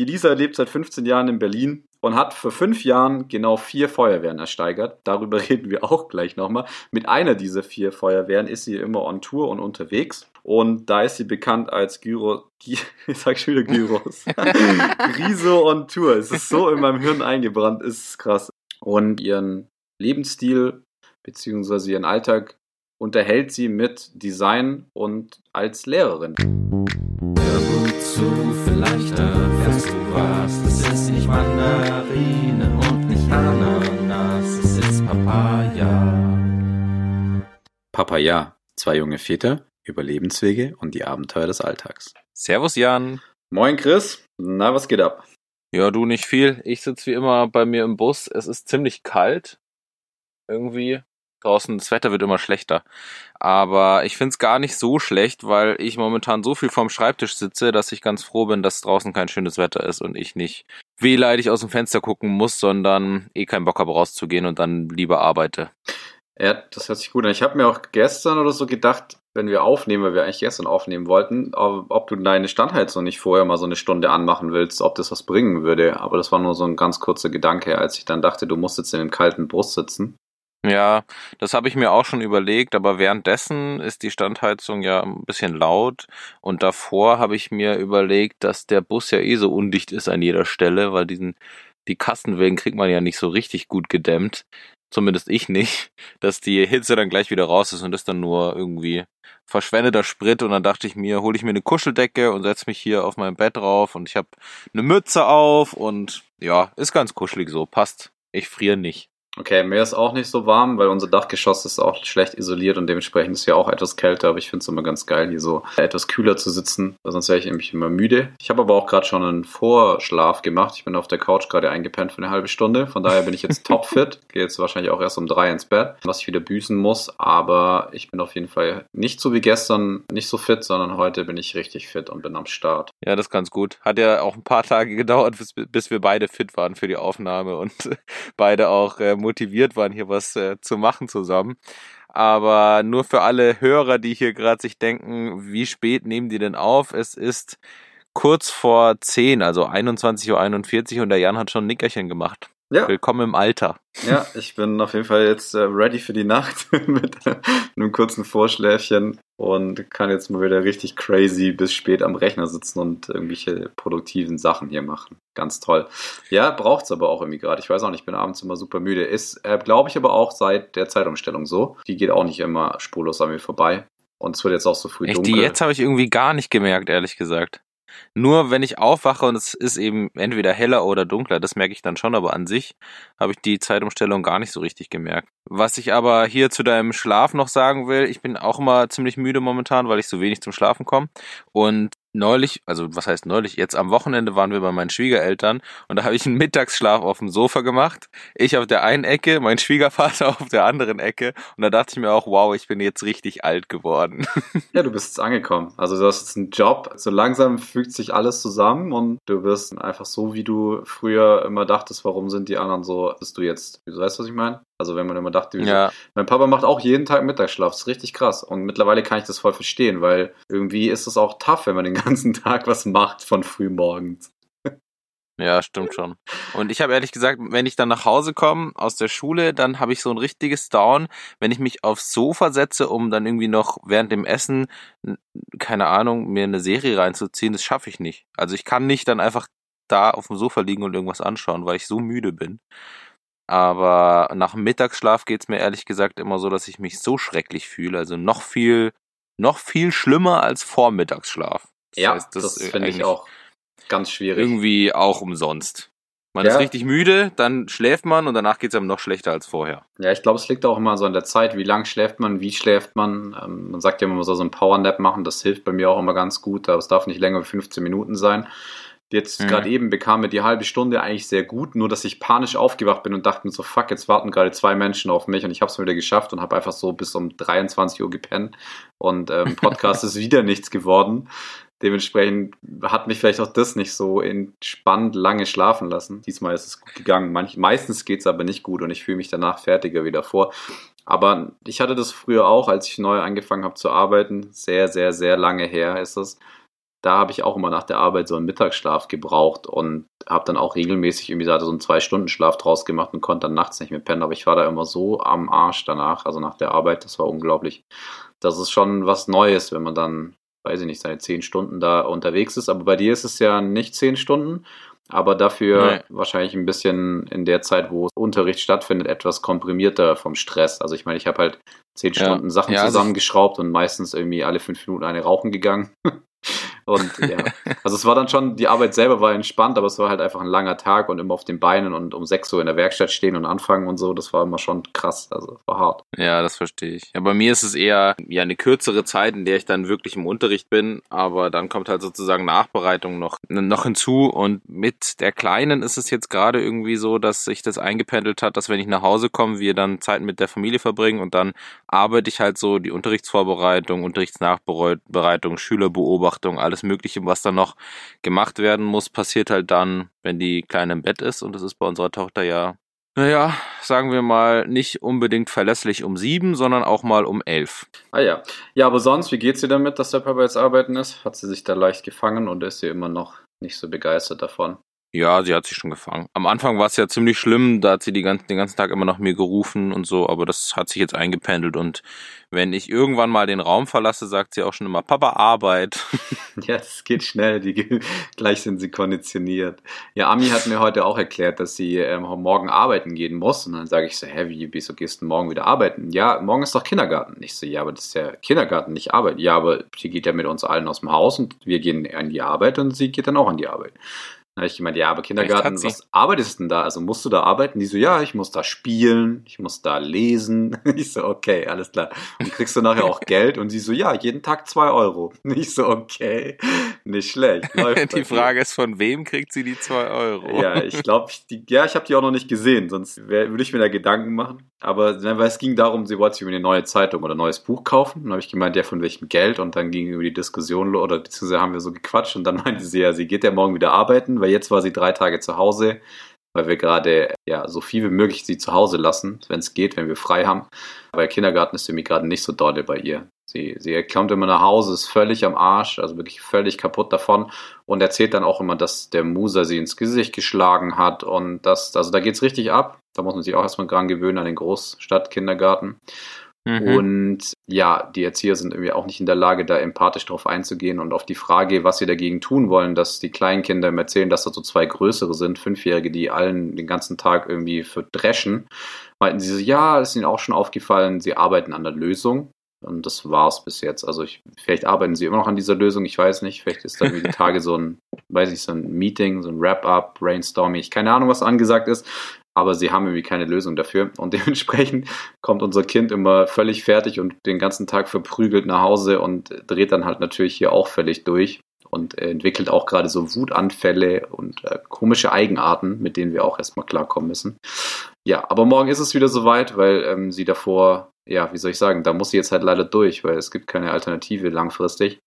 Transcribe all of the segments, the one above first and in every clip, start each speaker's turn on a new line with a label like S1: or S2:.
S1: die Lisa lebt seit 15 Jahren in Berlin und hat vor fünf Jahren genau vier Feuerwehren ersteigert. Darüber reden wir auch gleich nochmal. Mit einer dieser vier Feuerwehren ist sie immer on Tour und unterwegs. Und da ist sie bekannt als Gyro, ich sag schon wieder Gyros. Riso on Tour. Es ist so in meinem Hirn eingebrannt, ist krass. Und ihren Lebensstil beziehungsweise ihren Alltag unterhält sie mit Design und als Lehrerin.
S2: Zu, vielleicht erfährst du was. Es ist nicht Mandarinen und nicht Ananas, es ist Papaya.
S1: Papaya, zwei junge Väter, Überlebenswege und die Abenteuer des Alltags.
S3: Servus Jan.
S1: Moin Chris, na was geht ab?
S3: Ja, du nicht viel. Ich sitze wie immer bei mir im Bus. Es ist ziemlich kalt. Irgendwie. Draußen, das Wetter wird immer schlechter. Aber ich find's gar nicht so schlecht, weil ich momentan so viel vorm Schreibtisch sitze, dass ich ganz froh bin, dass draußen kein schönes Wetter ist und ich nicht wehleidig aus dem Fenster gucken muss, sondern eh keinen Bock habe rauszugehen und dann lieber arbeite.
S1: Ja, das hört sich gut an. Ich habe mir auch gestern oder so gedacht, wenn wir aufnehmen, weil wir eigentlich gestern aufnehmen wollten, ob du deine Standheizung nicht vorher mal so eine Stunde anmachen willst, ob das was bringen würde. Aber das war nur so ein ganz kurzer Gedanke, als ich dann dachte, du musst jetzt in dem kalten Bus sitzen.
S3: Ja, das habe ich mir auch schon überlegt, aber währenddessen ist die Standheizung ja ein bisschen laut und davor habe ich mir überlegt, dass der Bus ja eh so undicht ist an jeder Stelle, weil diesen die Kastenwellen kriegt man ja nicht so richtig gut gedämmt, zumindest ich nicht, dass die Hitze dann gleich wieder raus ist und das dann nur irgendwie verschwendeter Sprit und dann dachte ich mir, hole ich mir eine Kuscheldecke und setze mich hier auf mein Bett drauf und ich habe eine Mütze auf und ja, ist ganz kuschelig so, passt. Ich friere nicht.
S1: Okay, mir ist auch nicht so warm, weil unser Dachgeschoss ist auch schlecht isoliert und dementsprechend ist ja auch etwas kälter, aber ich finde es immer ganz geil, hier so etwas kühler zu sitzen, weil sonst wäre ich nämlich immer müde. Ich habe aber auch gerade schon einen Vorschlaf gemacht. Ich bin auf der Couch gerade eingepennt für eine halbe Stunde, von daher bin ich jetzt topfit. Gehe jetzt wahrscheinlich auch erst um drei ins Bett, was ich wieder büßen muss, aber ich bin auf jeden Fall nicht so wie gestern, nicht so fit, sondern heute bin ich richtig fit und bin am Start.
S3: Ja, das ist ganz gut. Hat ja auch ein paar Tage gedauert, bis, bis wir beide fit waren für die Aufnahme und beide auch äh, motiviert waren, hier was äh, zu machen zusammen. Aber nur für alle Hörer, die hier gerade sich denken, wie spät nehmen die denn auf? Es ist kurz vor 10, also 21.41 Uhr und der Jan hat schon ein Nickerchen gemacht.
S1: Ja.
S3: Willkommen im Alter.
S1: Ja, ich bin auf jeden Fall jetzt äh, ready für die Nacht mit einem kurzen Vorschläfchen und kann jetzt mal wieder richtig crazy bis spät am Rechner sitzen und irgendwelche produktiven Sachen hier machen. Ganz toll. Ja, braucht's aber auch irgendwie gerade. Ich weiß auch nicht, ich bin abends immer super müde. Ist, äh, glaube ich, aber auch seit der Zeitumstellung so. Die geht auch nicht immer spurlos an mir vorbei. Und es wird jetzt auch so früh
S3: Echt,
S1: dunkel.
S3: die jetzt habe ich irgendwie gar nicht gemerkt, ehrlich gesagt. Nur wenn ich aufwache und es ist eben entweder heller oder dunkler, das merke ich dann schon, aber an sich habe ich die Zeitumstellung gar nicht so richtig gemerkt. Was ich aber hier zu deinem Schlaf noch sagen will, ich bin auch immer ziemlich müde momentan, weil ich so wenig zum Schlafen komme. Und neulich, also was heißt neulich, jetzt am Wochenende waren wir bei meinen Schwiegereltern und da habe ich einen Mittagsschlaf auf dem Sofa gemacht. Ich auf der einen Ecke, mein Schwiegervater auf der anderen Ecke und da dachte ich mir auch, wow, ich bin jetzt richtig alt geworden.
S1: Ja, du bist jetzt angekommen. Also du hast jetzt einen Job. So langsam fügt sich alles zusammen und du wirst einfach so, wie du früher immer dachtest, warum sind die anderen so, bist du jetzt. Du weißt, was ich meine? Also wenn man immer dachte,
S3: ja,
S1: mein Papa macht auch jeden Tag Mittagsschlaf. Das ist richtig krass. Und mittlerweile kann ich das voll verstehen, weil irgendwie ist es auch tough, wenn man den ganzen Tag was macht von früh morgens.
S3: ja, stimmt schon. Und ich habe ehrlich gesagt, wenn ich dann nach Hause komme aus der Schule, dann habe ich so ein richtiges Down, wenn ich mich aufs Sofa setze, um dann irgendwie noch während dem Essen, keine Ahnung, mir eine Serie reinzuziehen, das schaffe ich nicht. Also ich kann nicht dann einfach da auf dem Sofa liegen und irgendwas anschauen, weil ich so müde bin. Aber nach dem Mittagsschlaf geht's mir ehrlich gesagt immer so, dass ich mich so schrecklich fühle. Also noch viel, noch viel schlimmer als vor Mittagsschlaf. Das
S1: ja,
S3: heißt,
S1: das,
S3: ist
S1: finde ich auch ganz schwierig.
S3: Irgendwie auch umsonst. Man
S1: Ja.
S3: ist richtig müde, dann schläft man und danach geht's einem noch schlechter als vorher.
S1: Ja, ich glaube, es liegt auch immer so an der Zeit, wie lang schläft man, wie schläft man. Ähm, man sagt ja immer, man soll so einen Powernap machen, das hilft bei mir auch immer ganz gut, aber es darf nicht länger als 15 Minuten sein. Jetzt
S3: Mhm.
S1: gerade eben bekam mir die halbe Stunde eigentlich sehr gut, nur dass ich panisch aufgewacht bin und dachte mir so, fuck, jetzt warten gerade zwei Menschen auf mich und ich habe es wieder geschafft und habe einfach so bis um 23 Uhr gepennt und ähm, Podcast ist wieder nichts geworden. Dementsprechend hat mich vielleicht auch das nicht so entspannt lange schlafen lassen. Diesmal ist es gut gegangen. Manch, meistens geht es aber nicht gut und ich fühle mich danach fertiger wieder vor. Aber ich hatte das früher auch, als ich neu angefangen habe zu arbeiten. Sehr, sehr, sehr lange her ist es. Da habe ich auch immer nach der Arbeit so einen Mittagsschlaf gebraucht und habe dann auch regelmäßig irgendwie so einen Zwei-Stunden-Schlaf draus gemacht und konnte dann nachts nicht mehr pennen. Aber ich war da immer so am Arsch danach, also nach der Arbeit, das war unglaublich. Das ist schon was Neues, wenn man dann, weiß ich nicht, seine zehn Stunden da unterwegs ist. Aber bei dir ist es ja nicht zehn Stunden, aber dafür
S3: Nee.
S1: wahrscheinlich ein bisschen in der Zeit, wo Unterricht stattfindet, etwas komprimierter vom Stress. Also ich meine, ich habe halt zehn
S3: Ja.
S1: Stunden Sachen
S3: Ja, also
S1: zusammengeschraubt und meistens irgendwie alle fünf Minuten eine rauchen gegangen. Und ja, also es war dann schon, die Arbeit selber war entspannt, aber es war halt einfach ein langer Tag und immer auf den Beinen und um 6 Uhr in der Werkstatt stehen und anfangen und so, das war immer schon krass, also war hart.
S3: Ja, das verstehe ich. Ja, bei mir ist es eher ja eine kürzere Zeit, in der ich dann wirklich im Unterricht bin, aber dann kommt halt sozusagen Nachbereitung noch noch hinzu und mit der Kleinen ist es jetzt gerade irgendwie so, dass sich das eingependelt hat, dass wenn ich nach Hause komme, wir dann Zeit mit der Familie verbringen und dann arbeite ich halt so die Unterrichtsvorbereitung, Unterrichtsnachbereitung, Schülerbeobachtung, alles Mögliche, was dann noch gemacht werden muss, passiert halt dann, wenn die Kleine im Bett ist und das ist bei unserer Tochter ja naja, sagen wir mal, nicht unbedingt verlässlich um sieben, sondern auch mal um elf.
S1: Ah ja. Ja, aber sonst, wie geht's dir damit, dass der Papa jetzt arbeiten ist? Hat sie sich da leicht gefangen und ist sie immer noch nicht so begeistert davon?
S3: Ja, sie hat sich schon gefangen. Am Anfang war es ja ziemlich schlimm, da hat sie die ganzen, den ganzen Tag immer nach mir gerufen und so, aber das hat sich jetzt eingependelt und wenn ich irgendwann mal den Raum verlasse, sagt sie auch schon immer, Papa, Arbeit.
S1: Ja, das geht schnell, die gleich sind sie konditioniert. Ja, Ami hat mir heute auch erklärt, dass sie ähm, morgen arbeiten gehen muss. Und dann sage ich so, hä, wie, wieso gehst du morgen wieder arbeiten? Ja, morgen ist doch Kindergarten. Ich so, ja, aber das ist ja Kindergarten, nicht Arbeit. Ja, aber sie geht ja mit uns allen aus dem Haus und wir gehen an die Arbeit und sie geht dann auch an die Arbeit. Dann habe ich gemeint, ja, aber Kindergarten, was arbeitest du denn da? Also musst du da arbeiten? Die so, ja, ich muss da spielen, ich muss da lesen. Ich so, okay, alles klar. Und kriegst du nachher auch Geld? Und sie so, ja, jeden Tag zwei Euro. Ich so, okay, nicht schlecht. Läuft
S3: die. Frage ist, von wem kriegt sie die zwei Euro?
S1: Ja, ich glaube, ja, ich habe die auch noch nicht gesehen, sonst würde ich mir da Gedanken machen. Aber ne, weil es ging darum, sie wollte sich über eine neue Zeitung oder ein neues Buch kaufen. Dann habe ich gemeint, ja, von welchem Geld? Und dann ging über die Diskussion oder beziehungsweise haben wir so gequatscht und dann meinte sie ja, sie geht ja morgen wieder arbeiten, weil jetzt war sie drei Tage zu Hause, weil wir gerade ja so viel wie möglich sie zu Hause lassen, wenn es geht, wenn wir frei haben. Weil Kindergarten ist irgendwie gerade nicht so dolle bei ihr. Sie, sie kommt immer nach Hause, ist völlig am Arsch, also wirklich völlig kaputt davon und erzählt dann auch immer, dass der Muser sie ins Gesicht geschlagen hat und das, also da geht's richtig ab. Da muss man sich auch erstmal dran gewöhnen an den Großstadtkindergarten.
S3: Mhm.
S1: Und ja, die Erzieher sind irgendwie auch nicht in der Lage, da empathisch drauf einzugehen und auf die Frage, was sie dagegen tun wollen, dass die Kleinkinder ihm erzählen, dass da so zwei größere sind, Fünfjährige, die allen den ganzen Tag irgendwie verdreschen, meinten sie so, ja, ist ihnen auch schon aufgefallen, sie arbeiten an der Lösung. Und das war's bis jetzt. Also ich, vielleicht arbeiten sie immer noch an dieser Lösung, ich weiß nicht. Vielleicht ist dann wie die Tage so ein, weiß nicht, so ein Meeting, so ein Wrap-up, Brainstorming. Ich keine Ahnung, was angesagt ist aber sie haben irgendwie keine Lösung dafür. Und dementsprechend kommt unser Kind immer völlig fertig und den ganzen Tag verprügelt nach Hause und dreht dann halt natürlich hier auch völlig durch und entwickelt auch gerade so Wutanfälle und äh, komische Eigenarten, mit denen wir auch erstmal klarkommen müssen. Ja, aber morgen ist es wieder soweit, weil ähm, sie davor, ja, wie soll ich sagen, da muss sie jetzt halt leider durch, weil es gibt keine Alternative langfristig.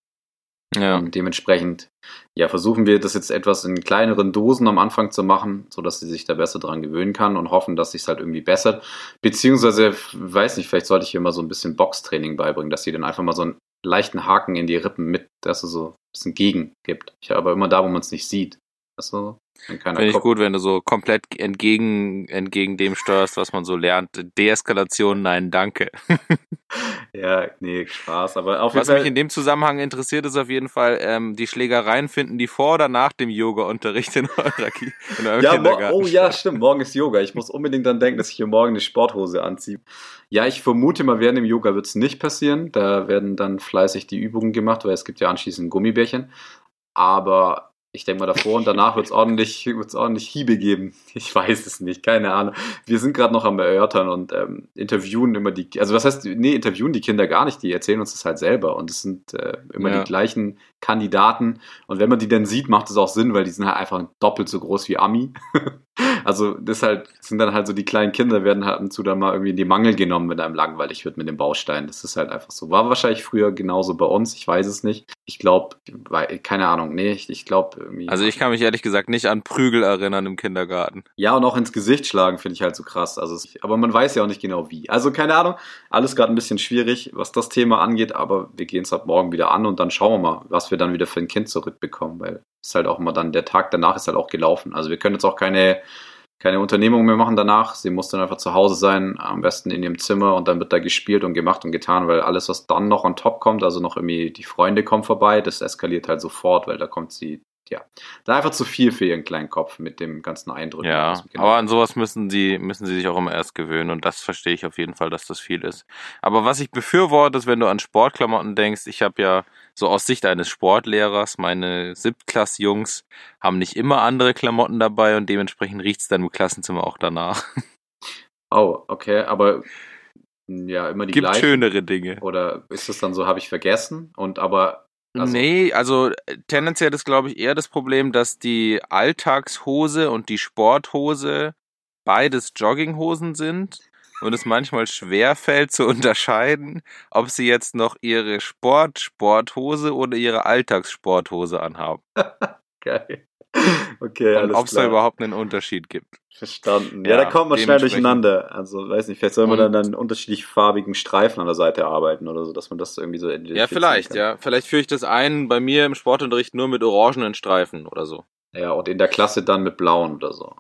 S3: Ja.
S1: Und dementsprechend, ja, versuchen wir das jetzt etwas in kleineren Dosen am Anfang zu machen, sodass sie sich da besser dran gewöhnen kann und hoffen, dass sich halt irgendwie bessert. Beziehungsweise, weiß nicht, vielleicht sollte ich ihr mal so ein bisschen Boxtraining beibringen, dass sie dann einfach mal so einen leichten Haken in die Rippen mit, dass es so ein bisschen gegen gibt. Ich aber immer da, wo man es nicht sieht. Wenn keiner
S3: Finde ich gut, wenn du so komplett entgegen, entgegen dem steuerst, was man so lernt. Deeskalation, nein, danke.
S1: Ja, nee, Spaß. Aber auf
S3: Was mich in dem Zusammenhang interessiert, ist auf jeden Fall, ähm, die Schlägereien finden die vor oder nach dem Yoga-Unterricht in eurer Ki in eurem
S1: Ja, oh ja, stimmt. Morgen ist Yoga. Ich muss unbedingt dann denken, dass ich hier morgen eine Sporthose anziehe. Ja, ich vermute mal, während dem Yoga wird es nicht passieren. Da werden dann fleißig die Übungen gemacht, weil es gibt ja anschließend Gummibärchen. Aber ich denke mal, davor und danach wird es ordentlich, wird's ordentlich Hiebe geben. Ich weiß es nicht, keine Ahnung. Wir sind gerade noch am Erörtern und ähm, interviewen immer die, also was heißt, nee, interviewen die Kinder gar nicht, die erzählen uns das halt selber und es sind äh, immer
S3: Ja.
S1: die gleichen Kandidaten und wenn man die dann sieht, macht es auch Sinn, weil die sind halt einfach doppelt so groß wie Ami. Also das halt, sind dann halt so die kleinen Kinder, werden halt zu dann mal irgendwie in die Mangel genommen, wenn einem langweilig wird mit dem Baustein. Das ist halt einfach so. War wahrscheinlich früher genauso bei uns, ich weiß es nicht. Ich glaube, keine Ahnung, nee, ich, ich glaube irgendwie.
S3: Also ich kann mich ehrlich gesagt nicht an Prügel erinnern im Kindergarten.
S1: Ja, und auch ins Gesicht schlagen finde ich halt so krass. Also, aber man weiß ja auch nicht genau wie. Also keine Ahnung, alles gerade ein bisschen schwierig, was das Thema angeht, aber wir gehen es ab morgen wieder an und dann schauen wir mal, was wir dann wieder für ein Kind zurückbekommen, weil ist halt auch immer dann, der Tag danach ist halt auch gelaufen. Also wir können jetzt auch keine, keine Unternehmung mehr machen danach. Sie muss dann einfach zu Hause sein, am besten in ihrem Zimmer und dann wird da gespielt und gemacht und getan, weil alles, was dann noch on top kommt, also noch irgendwie die Freunde kommen vorbei, das eskaliert halt sofort, weil da kommt sie ja, da einfach zu viel für ihren kleinen Kopf mit dem ganzen Eindruck.
S3: Ja, aber an sowas müssen sie, müssen sie sich auch immer erst gewöhnen und das verstehe ich auf jeden Fall, dass das viel ist. Aber was ich befürworte, ist, wenn du an Sportklamotten denkst, ich habe ja so aus Sicht eines Sportlehrers, meine Siebtklass-Jungs haben nicht immer andere Klamotten dabei und dementsprechend riecht es dann im Klassenzimmer auch danach.
S1: Oh, okay, aber ja, immer die
S3: Gibt
S1: gleichen.
S3: schönere Dinge.
S1: Oder ist es dann so, habe ich vergessen? Und aber
S3: also, nee, also äh, tendenziell ist, glaube ich, eher das Problem, dass die Alltagshose und die Sporthose beides Jogginghosen sind und es manchmal schwer fällt zu unterscheiden, ob sie jetzt noch ihre Sport-Sporthose oder ihre Alltagssporthose anhaben.
S1: Geil. Okay,
S3: und ob es da überhaupt einen Unterschied gibt.
S1: Verstanden. Ja, ja da kommt man schnell durcheinander. Also, weiß nicht, vielleicht soll man dann an unterschiedlich farbigen Streifen an der Seite arbeiten oder so, dass man das irgendwie so
S3: Ja, vielleicht, kann. ja. Vielleicht führe ich das ein bei mir im Sportunterricht nur mit orangenen Streifen oder so.
S1: Ja, und in der Klasse dann mit blauen oder so.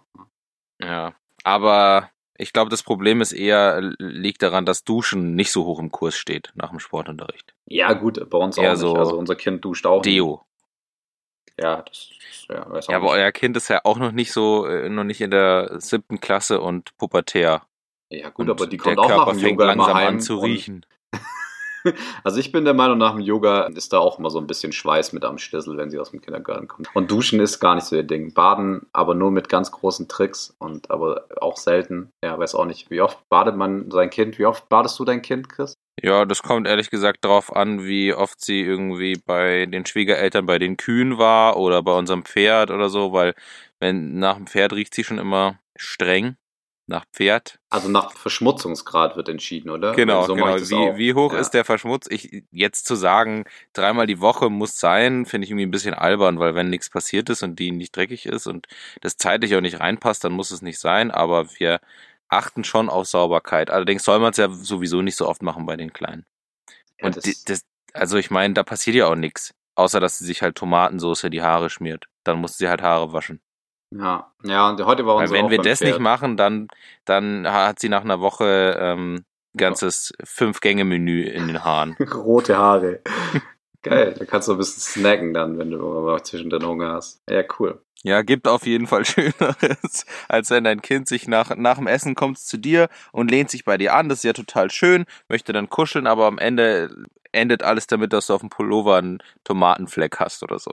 S3: Ja, aber ich glaube, das Problem ist eher, liegt daran, dass Duschen nicht so hoch im Kurs steht nach dem Sportunterricht.
S1: Ja, gut, bei uns eher auch nicht. also unser Kind duscht auch.
S3: Deo.
S1: Nicht. Ja, das ja,
S3: weiß auch ja aber nicht. euer Kind ist ja auch noch nicht so, äh, noch nicht in der siebten Klasse und pubertär.
S1: Ja, gut, und aber die kommt auch nach dem Yoga
S3: langsam an zu riechen.
S1: Also ich bin der Meinung, nach dem Yoga ist da auch immer so ein bisschen Schweiß mit am Schlüssel, wenn sie aus dem Kindergarten kommt. Und Duschen ist gar nicht so ihr Ding. Baden aber nur mit ganz großen Tricks und aber auch selten. Ja, weiß auch nicht, wie oft badet man sein Kind? Wie oft badest du dein Kind, Chris?
S3: Ja, das kommt ehrlich gesagt darauf an, wie oft sie irgendwie bei den Schwiegereltern bei den Kühen war oder bei unserem Pferd oder so, weil wenn nach dem Pferd riecht sie schon immer streng. Nach Pferd.
S1: Also nach Verschmutzungsgrad wird entschieden, oder?
S3: Genau, so genau. Wie, wie hoch ja. ist der Verschmutz? Ich, jetzt zu sagen, dreimal die Woche muss sein, finde ich irgendwie ein bisschen albern, weil wenn nichts passiert ist und die nicht dreckig ist und das zeitlich auch nicht reinpasst, dann muss es nicht sein, aber wir achten schon auf Sauberkeit. Allerdings soll man es ja sowieso nicht so oft machen bei den Kleinen. Ja, und das, das, also ich meine, da passiert ja auch nichts. Außer, dass sie sich halt Tomatensauce in die Haare schmiert. Dann muss sie halt Haare waschen.
S1: Ja, ja, und heute war
S3: unser Weil wenn wir das Pferd. nicht machen, dann, dann hat sie nach einer Woche ähm, ganzes Fünf-Gänge-Menü in den Haaren.
S1: Rote Haare. Geil, da kannst du ein bisschen snacken dann, wenn du mal zwischendrin Hunger hast. Ja, cool.
S3: Ja, gibt auf jeden Fall Schöneres, als wenn dein Kind sich nach, nach dem Essen kommt zu dir und lehnt sich bei dir an. Das ist ja total schön, möchte dann kuscheln, aber am Ende endet alles damit, dass du auf dem Pullover einen Tomatenfleck hast oder so.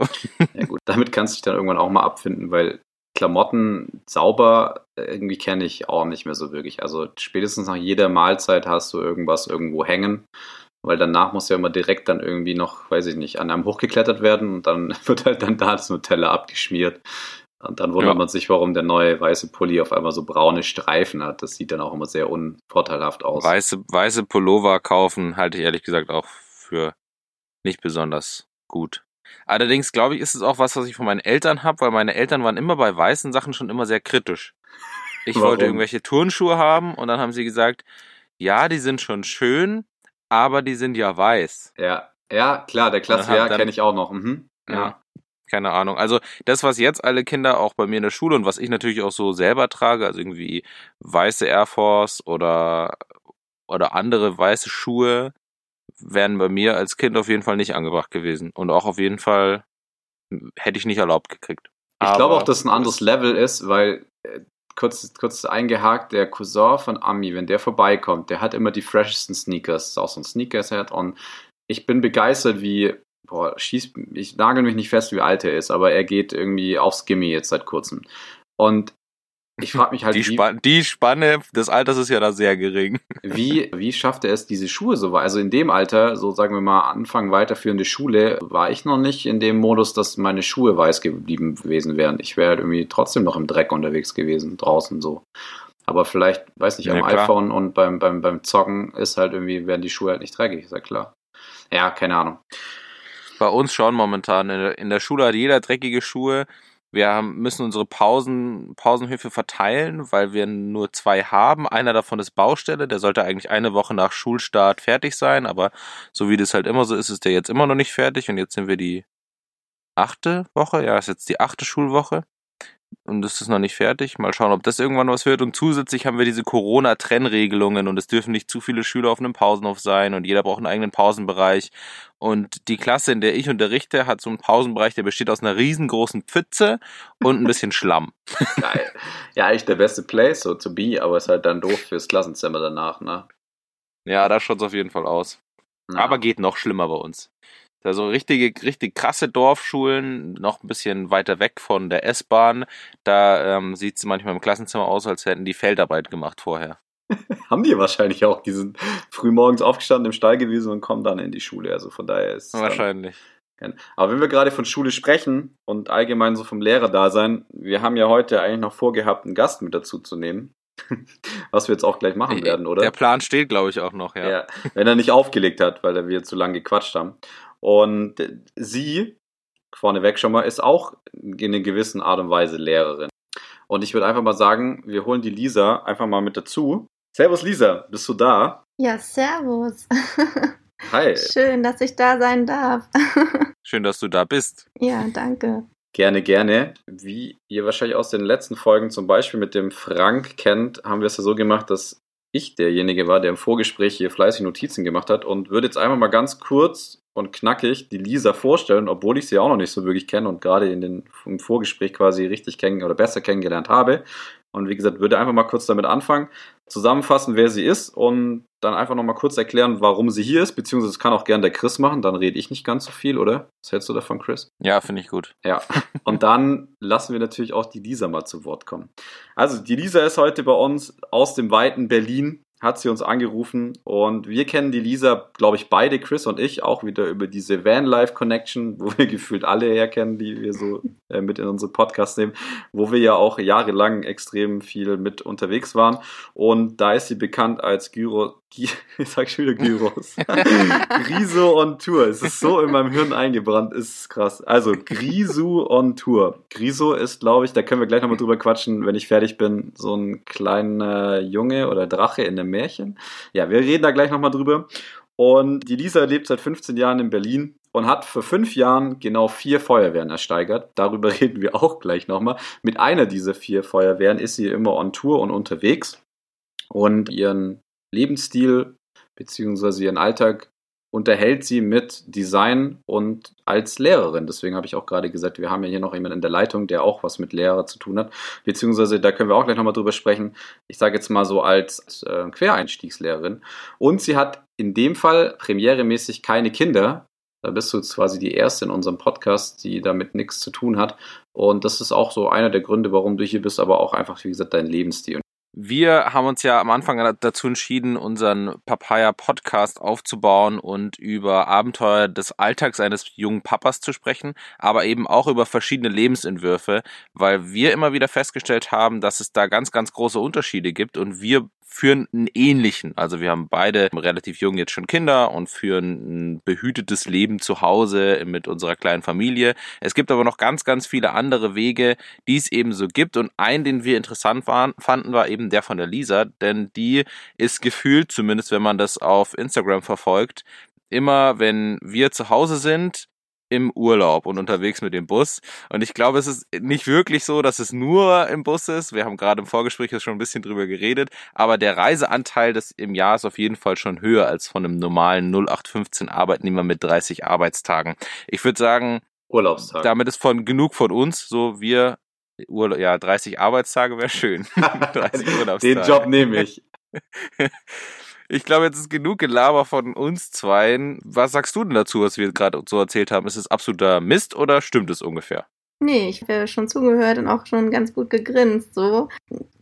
S1: Ja gut, damit kannst du dich dann irgendwann auch mal abfinden, weil Klamotten sauber irgendwie kenne ich auch nicht mehr so wirklich. Also spätestens nach jeder Mahlzeit hast du irgendwas irgendwo hängen weil danach muss ja immer direkt dann irgendwie noch, weiß ich nicht, an einem hochgeklettert werden und dann wird halt dann da das Nutella abgeschmiert. Und dann wundert ja. man sich, warum der neue weiße Pulli auf einmal so braune Streifen hat. Das sieht dann auch immer sehr unvorteilhaft aus.
S3: Weiße, weiße Pullover kaufen halte ich ehrlich gesagt auch für nicht besonders gut. Allerdings glaube ich, ist es auch was, was ich von meinen Eltern habe, weil meine Eltern waren immer bei weißen Sachen schon immer sehr kritisch. Ich Warum? wollte irgendwelche Turnschuhe haben und dann haben sie gesagt, ja, die sind schon schön, aber die sind ja weiß.
S1: Ja, ja, klar, der Klassiker kenne ich auch noch. Mhm.
S3: Ja. ja. Keine Ahnung. Also das, was jetzt alle Kinder auch bei mir in der Schule und was ich natürlich auch so selber trage, also irgendwie weiße Air Force oder, oder andere weiße Schuhe, wären bei mir als Kind auf jeden Fall nicht angebracht gewesen. Und auch auf jeden Fall hätte ich nicht erlaubt gekriegt.
S1: Ich glaube auch, dass es ein anderes Level ist, weil äh, kurz, kurz eingehakt, der Cousin von Ami, wenn der vorbeikommt, der hat immer die freshesten Sneakers. Ist auch so ein Sneakers-Head und ich bin begeistert, wie, boah, schieß, ich nagel mich nicht fest, wie alt er ist, aber er geht irgendwie aufs Gimme jetzt seit kurzem. Und ich frage mich halt,
S3: Die,
S1: wie,
S3: Span die Spanne des Alters ist ja da sehr gering.
S1: wie, wie schafft er es, diese Schuhe so weit? Also in dem Alter, so sagen wir mal Anfang weiterführende Schule, war ich noch nicht in dem Modus, dass meine Schuhe weiß geblieben gewesen wären. Ich wäre halt irgendwie trotzdem noch im Dreck unterwegs gewesen, draußen so. Aber vielleicht, weiß nicht,
S3: Ja,
S1: am
S3: klar.
S1: iPhone und beim, beim, beim Zocken ist halt irgendwie, werden die Schuhe halt nicht dreckig, ist ja klar. Ja, keine Ahnung.
S3: Bei uns schon momentan. In der, in der Schule hat jeder dreckige Schuhe. Wir müssen unsere Pausen, Pausenhöfe verteilen, weil wir nur zwei haben. Einer davon ist Baustelle, der sollte eigentlich eine Woche nach Schulstart fertig sein, aber so wie das halt immer so ist, ist der jetzt immer noch nicht fertig und jetzt sind wir die achte Woche, ja, ist jetzt die achte Schulwoche und es ist noch nicht fertig. Mal schauen, ob das irgendwann was wird. Und zusätzlich haben wir diese Corona-Trennregelungen und es dürfen nicht zu viele Schüler auf einem Pausenhof sein und jeder braucht einen eigenen Pausenbereich. Und die Klasse, in der ich unterrichte, hat so einen Pausenbereich, der besteht aus einer riesengroßen Pfütze und ein bisschen Schlamm.
S1: Geil. ja, eigentlich der beste Place, so to be, aber ist halt dann doof fürs Klassenzimmer danach, ne?
S3: Ja, da schaut's auf jeden Fall aus.
S1: Ja.
S3: Aber geht noch schlimmer bei uns. Da so richtige, richtig krasse Dorfschulen, noch ein bisschen weiter weg von der S-Bahn. Da ähm, sieht es manchmal im Klassenzimmer aus, als hätten die Feldarbeit gemacht vorher.
S1: haben die wahrscheinlich auch. Die sind früh morgens aufgestanden im Stall gewesen und kommen dann in die Schule. Also von daher ist es
S3: Wahrscheinlich.
S1: Aber wenn wir gerade von Schule sprechen und allgemein so vom Lehrerdasein, wir haben ja heute eigentlich noch vorgehabt, einen Gast mit dazu zu nehmen. Was wir jetzt auch gleich machen werden, oder?
S3: Der Plan steht, glaube ich, auch noch, ja.
S1: Ja. Wenn er nicht aufgelegt hat, weil wir zu lange gequatscht haben. Und sie, vorneweg schon mal, ist auch in einer gewissen Art und Weise Lehrerin. Und ich würde einfach mal sagen, wir holen die Lisa einfach mal mit dazu. Servus Lisa, bist du da?
S4: Ja, servus.
S1: Hi.
S4: Schön, dass ich da sein darf.
S3: Schön, dass du da bist.
S4: ja, danke.
S1: Gerne, gerne. Wie ihr wahrscheinlich aus den letzten Folgen zum Beispiel mit dem Frank kennt, haben wir es ja so gemacht, dass ich derjenige war, der im Vorgespräch hier fleißig Notizen gemacht hat und würde jetzt einfach mal ganz kurz und knackig die Lisa vorstellen, obwohl ich sie auch noch nicht so wirklich kenne und gerade in den, im Vorgespräch quasi richtig kennen oder besser kennengelernt habe. Und wie gesagt, würde einfach mal kurz damit anfangen, zusammenfassen, wer sie ist und dann einfach noch mal kurz erklären, warum sie hier ist, beziehungsweise das kann auch gern der Chris machen, dann rede ich nicht ganz so viel, oder? Was hältst du davon, Chris?
S3: Ja, finde ich gut.
S1: Ja, und dann lassen wir natürlich auch die Lisa mal zu Wort kommen. Also, die Lisa ist heute bei uns aus dem weiten Berlin, hat sie uns angerufen und wir kennen die Lisa, glaube ich, beide, Chris und ich, auch wieder über diese Vanlife Connection, wo wir gefühlt alle herkennen, die wir so äh, mit in unsere Podcasts nehmen, wo wir ja auch jahrelang extrem viel mit unterwegs waren. Und da ist sie bekannt als Gyro, Gy- ich sag schon wieder Gyros. Griso on Tour. Es ist so in meinem Hirn eingebrannt, ist krass. Also Grisu on Tour. Griso ist, glaube ich, da können wir gleich nochmal drüber quatschen, wenn ich fertig bin, so ein kleiner Junge oder Drache in einem Märchen. Ja, wir reden da gleich nochmal drüber. Und die Lisa lebt seit 15 Jahren in Berlin und hat vor fünf Jahren genau vier Feuerwehren ersteigert. Darüber reden wir auch gleich nochmal. Mit einer dieser vier Feuerwehren ist sie immer on Tour und unterwegs und ihren Lebensstil beziehungsweise ihren Alltag unterhält sie mit Design und als Lehrerin. Deswegen habe ich auch gerade gesagt, wir haben ja hier noch jemanden in der Leitung, der auch was mit Lehrer zu tun hat. Beziehungsweise, da können wir auch gleich nochmal drüber sprechen. Ich sage jetzt mal so als äh, Quereinstiegslehrerin. Und sie hat in dem Fall premieremäßig keine Kinder. Da bist du quasi die Erste in unserem Podcast, die damit nichts zu tun hat. Und das ist auch so einer der Gründe, warum du hier bist, aber auch einfach, wie gesagt, dein Lebensstil.
S3: Wir haben uns ja am Anfang dazu entschieden, unseren Papaya Podcast aufzubauen und über Abenteuer des Alltags eines jungen Papas zu sprechen, aber eben auch über verschiedene Lebensentwürfe, weil wir immer wieder festgestellt haben, dass es da ganz, ganz große Unterschiede gibt und wir führen einen ähnlichen. Also wir haben beide relativ jung jetzt schon Kinder und führen ein behütetes Leben zu Hause mit unserer kleinen Familie. Es gibt aber noch ganz, ganz viele andere Wege, die es eben so gibt. Und einen, den wir interessant waren, fanden, war eben der von der Lisa, denn die ist gefühlt, zumindest wenn man das auf Instagram verfolgt, immer wenn wir zu Hause sind, im Urlaub und unterwegs mit dem Bus. Und ich glaube, es ist nicht wirklich so, dass es nur im Bus ist. Wir haben gerade im Vorgespräch jetzt schon ein bisschen drüber geredet. Aber der Reiseanteil des im Jahr ist auf jeden Fall schon höher als von einem normalen 0815 Arbeitnehmer mit 30 Arbeitstagen. Ich würde sagen,
S1: Urlaubstag.
S3: damit ist von genug von uns. So wir, Urla ja, 30 Arbeitstage wäre schön. 30 Urlaubstage.
S1: Den Job nehme ich.
S3: Ich glaube, jetzt ist genug Gelaber von uns zweien. Was sagst du denn dazu, was wir gerade so erzählt haben? Ist es absoluter Mist oder stimmt es ungefähr?
S4: Nee, ich habe schon zugehört und auch schon ganz gut gegrinst. So.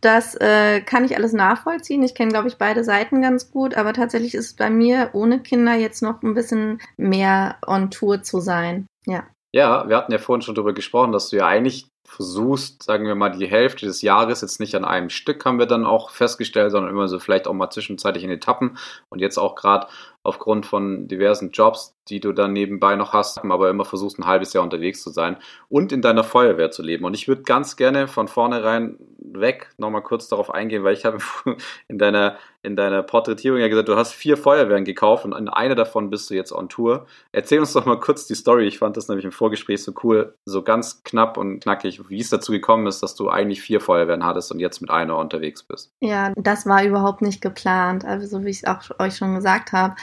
S4: Das äh, kann ich alles nachvollziehen. Ich kenne, glaube ich, beide Seiten ganz gut, aber tatsächlich ist es bei mir ohne Kinder jetzt noch ein bisschen mehr on Tour zu sein. Ja.
S1: Ja, wir hatten ja vorhin schon darüber gesprochen, dass du ja eigentlich versuchst, sagen wir mal, die Hälfte des Jahres jetzt nicht an einem Stück, haben wir dann auch festgestellt, sondern immer so vielleicht auch mal zwischenzeitlich in Etappen. Und jetzt auch gerade aufgrund von diversen Jobs, die du dann nebenbei noch hast, aber immer versuchst, ein halbes Jahr unterwegs zu sein und in deiner Feuerwehr zu leben. Und ich würde ganz gerne von vornherein weg nochmal kurz darauf eingehen, weil ich habe in deiner, in deiner Porträtierung ja gesagt, du hast vier Feuerwehren gekauft und in einer davon bist du jetzt on Tour. Erzähl uns doch mal kurz die Story. Ich fand das nämlich im Vorgespräch so cool, so ganz knapp und knackig, wie es dazu gekommen ist, dass du eigentlich vier Feuerwehren hattest und jetzt mit einer unterwegs bist.
S4: Ja, das war überhaupt nicht geplant. Also so wie ich es auch euch schon gesagt habe.